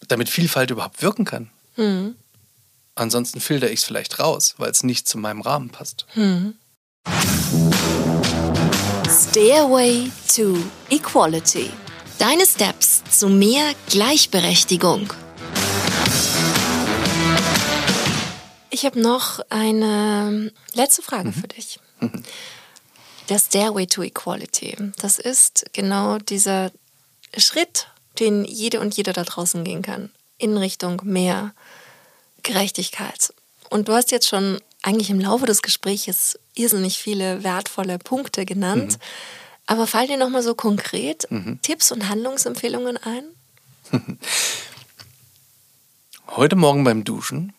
damit Vielfalt überhaupt wirken kann. Mhm. Ansonsten filter ich es vielleicht raus, weil es nicht zu meinem Rahmen passt. Hm. Stairway to Equality. Deine Steps zu mehr Gleichberechtigung. Ich habe noch eine letzte Frage mhm. für dich. Mhm. Der Stairway to Equality, das ist genau dieser Schritt, den jede und jeder da draußen gehen kann, in Richtung mehr Gerechtigkeit. Und du hast jetzt schon eigentlich im Laufe des Gesprächs irrsinnig viele wertvolle Punkte genannt. Mhm. Aber fallen dir nochmal so konkret mhm. Tipps und Handlungsempfehlungen ein? Heute Morgen beim Duschen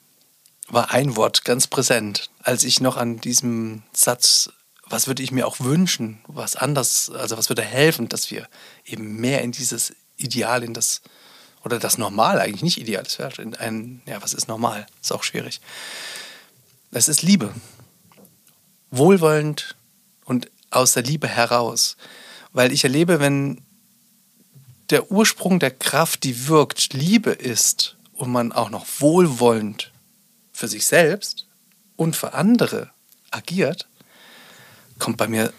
war ein Wort ganz präsent, als ich noch an diesem Satz, was würde ich mir auch wünschen, was anders, also was würde helfen, dass wir eben mehr in dieses Ideal, in das oder das Normal eigentlich nicht ideal ist. Ein, ja, was ist normal? Ist auch schwierig. Das ist Liebe. Wohlwollend und aus der Liebe heraus. Weil ich erlebe, wenn der Ursprung der Kraft, die wirkt, Liebe ist und man auch noch wohlwollend für sich selbst und für andere agiert, kommt bei mir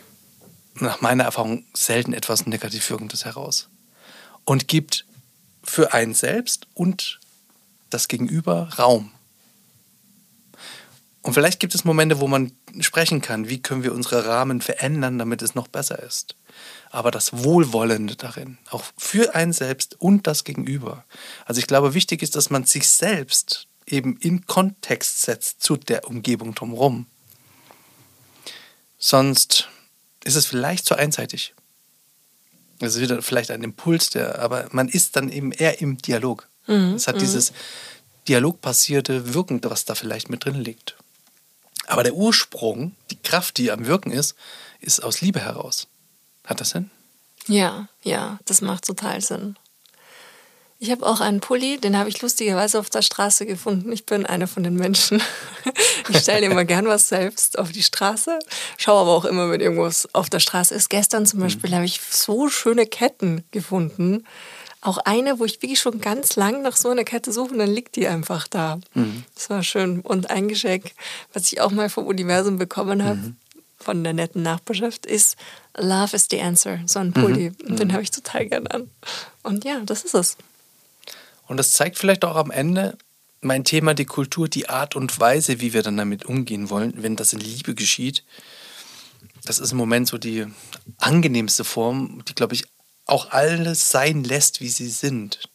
nach meiner Erfahrung selten etwas negativ Wirkendes heraus. Und gibt für einen selbst und das Gegenüber Raum. Und vielleicht gibt es Momente, wo man sprechen kann, wie können wir unsere Rahmen verändern, damit es noch besser ist. Aber das Wohlwollende darin, auch für einen selbst und das Gegenüber. Also ich glaube, wichtig ist, dass man sich selbst eben in Kontext setzt zu der Umgebung drumherum. Sonst ist es vielleicht zu einseitig. Das ist wieder vielleicht ein Impuls, der, aber man ist dann eben eher im Dialog. Mhm. Es hat mhm. dieses dialogbasierte Wirken, was da vielleicht mit drin liegt. Aber der Ursprung, die Kraft, die am Wirken ist, ist aus Liebe heraus. Hat das Sinn? Ja, ja, das macht total Sinn. Ich habe auch einen Pulli, den habe ich lustigerweise auf der Straße gefunden. Ich bin eine von den Menschen. Ich stelle immer gern was selbst auf die Straße, schaue aber auch immer, wenn irgendwas auf der Straße ist. Gestern zum Beispiel mhm. habe ich so schöne Ketten gefunden. Auch eine, wo ich wirklich schon ganz lang nach so einer Kette suche und dann liegt die einfach da. Mhm. Das war schön. Und ein Geschenk, was ich auch mal vom Universum bekommen habe, mhm. von der netten Nachbarschaft, ist Love is the answer. So ein Pulli. Mhm. Den mhm. habe ich total gern an. Und ja, das ist es. Und das zeigt vielleicht auch am Ende mein Thema, die Kultur, die Art und Weise, wie wir dann damit umgehen wollen, wenn das in Liebe geschieht. Das ist im Moment so die angenehmste Form, die, glaube ich, auch alles sein lässt, wie sie sind.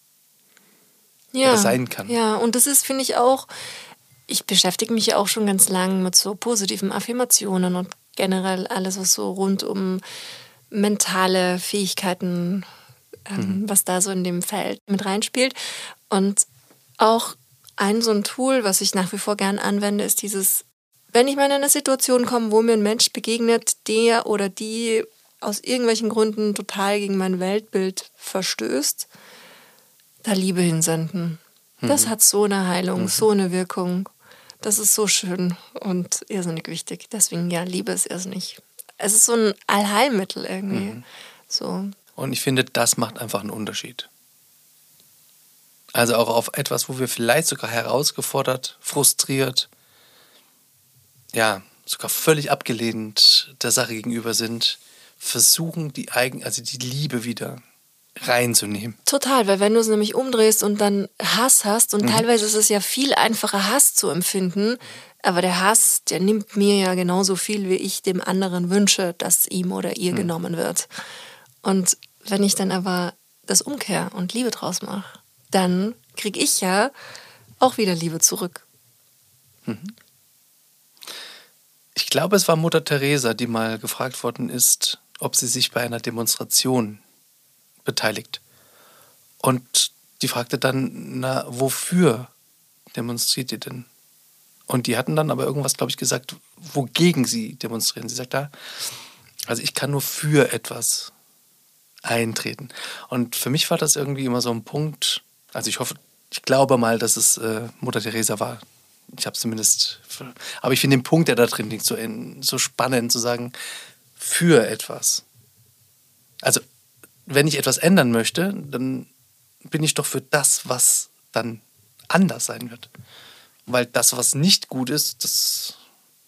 ja, sein kann. Ja, und das ist, finde ich, auch, ich beschäftige mich ja auch schon ganz lang mit so positiven Affirmationen und generell alles, was so rund um mentale Fähigkeiten, ähm, mhm. was da so in dem Feld mit reinspielt. Und auch ein so ein Tool, was ich nach wie vor gern anwende, ist dieses, wenn ich mal in eine Situation komme, wo mir ein Mensch begegnet, der oder die aus irgendwelchen Gründen total gegen mein Weltbild verstößt, da Liebe hinsenden. Mhm. Das hat so eine Heilung, mhm. so eine Wirkung. Das ist so schön und irrsinnig wichtig. Deswegen, ja, Liebe ist irrsinnig. Es ist so ein Allheilmittel irgendwie. Mhm. So. Und ich finde, das macht einfach einen Unterschied. Also auch auf etwas, wo wir vielleicht sogar herausgefordert, frustriert, ja, sogar völlig abgelehnt der Sache gegenüber sind, versuchen die Eigen, also die Liebe wieder reinzunehmen. Total, weil wenn du es nämlich umdrehst und dann Hass hast, und mhm. teilweise ist es ja viel einfacher, Hass zu empfinden, aber der Hass, der nimmt mir ja genauso viel, wie ich dem anderen wünsche, dass ihm oder ihr mhm. genommen wird. Und wenn ich dann aber das umkehr und Liebe draus mache, dann kriege ich ja auch wieder Liebe zurück. Mhm. Ich glaube, es war Mutter Teresa, die mal gefragt worden ist, ob sie sich bei einer Demonstration beteiligt. Und die fragte dann, na, wofür demonstriert ihr denn? Und die hatten dann aber irgendwas, glaube ich, gesagt, wogegen sie demonstrieren. Sie sagt da, also ich kann nur für etwas eintreten. Und für mich war das irgendwie immer so ein Punkt, also ich hoffe, ich glaube mal, dass es äh, Mutter Teresa war. Ich habe zumindest, aber ich finde den Punkt, der da drin liegt, so, in, so spannend zu sagen, für etwas. Also wenn ich etwas ändern möchte, dann bin ich doch für das, was dann anders sein wird. Weil das, was nicht gut ist, das,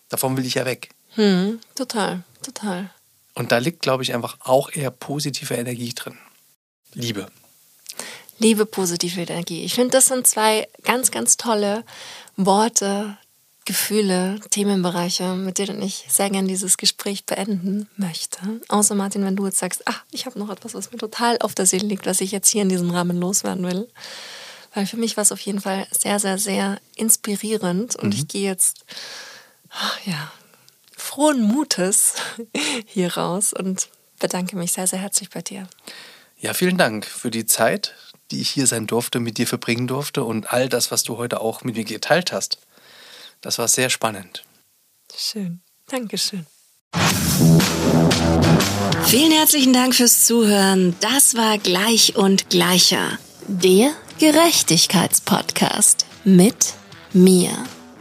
davon will ich ja weg. Hm, total, total. Und da liegt, glaube ich, einfach auch eher positive Energie drin. Liebe. Liebe, positive Energie. Ich finde, das sind zwei ganz, ganz tolle Worte, Gefühle, Themenbereiche, mit denen ich sehr gerne dieses Gespräch beenden möchte. Außer Martin, wenn du jetzt sagst, ach, ich habe noch etwas, was mir total auf der Seele liegt, was ich jetzt hier in diesem Rahmen loswerden will. Weil für mich war es auf jeden Fall sehr, sehr, sehr inspirierend und mhm. ich gehe jetzt, ach, ja, frohen Mutes hier raus und bedanke mich sehr, sehr herzlich bei dir. Ja, vielen Dank für die Zeit, die ich hier sein durfte, mit dir verbringen durfte und all das, was du heute auch mit mir geteilt hast. Das war sehr spannend. Schön. Dankeschön. Vielen herzlichen Dank fürs Zuhören. Das war Gleich und Gleicher. Der Gerechtigkeitspodcast mit mir.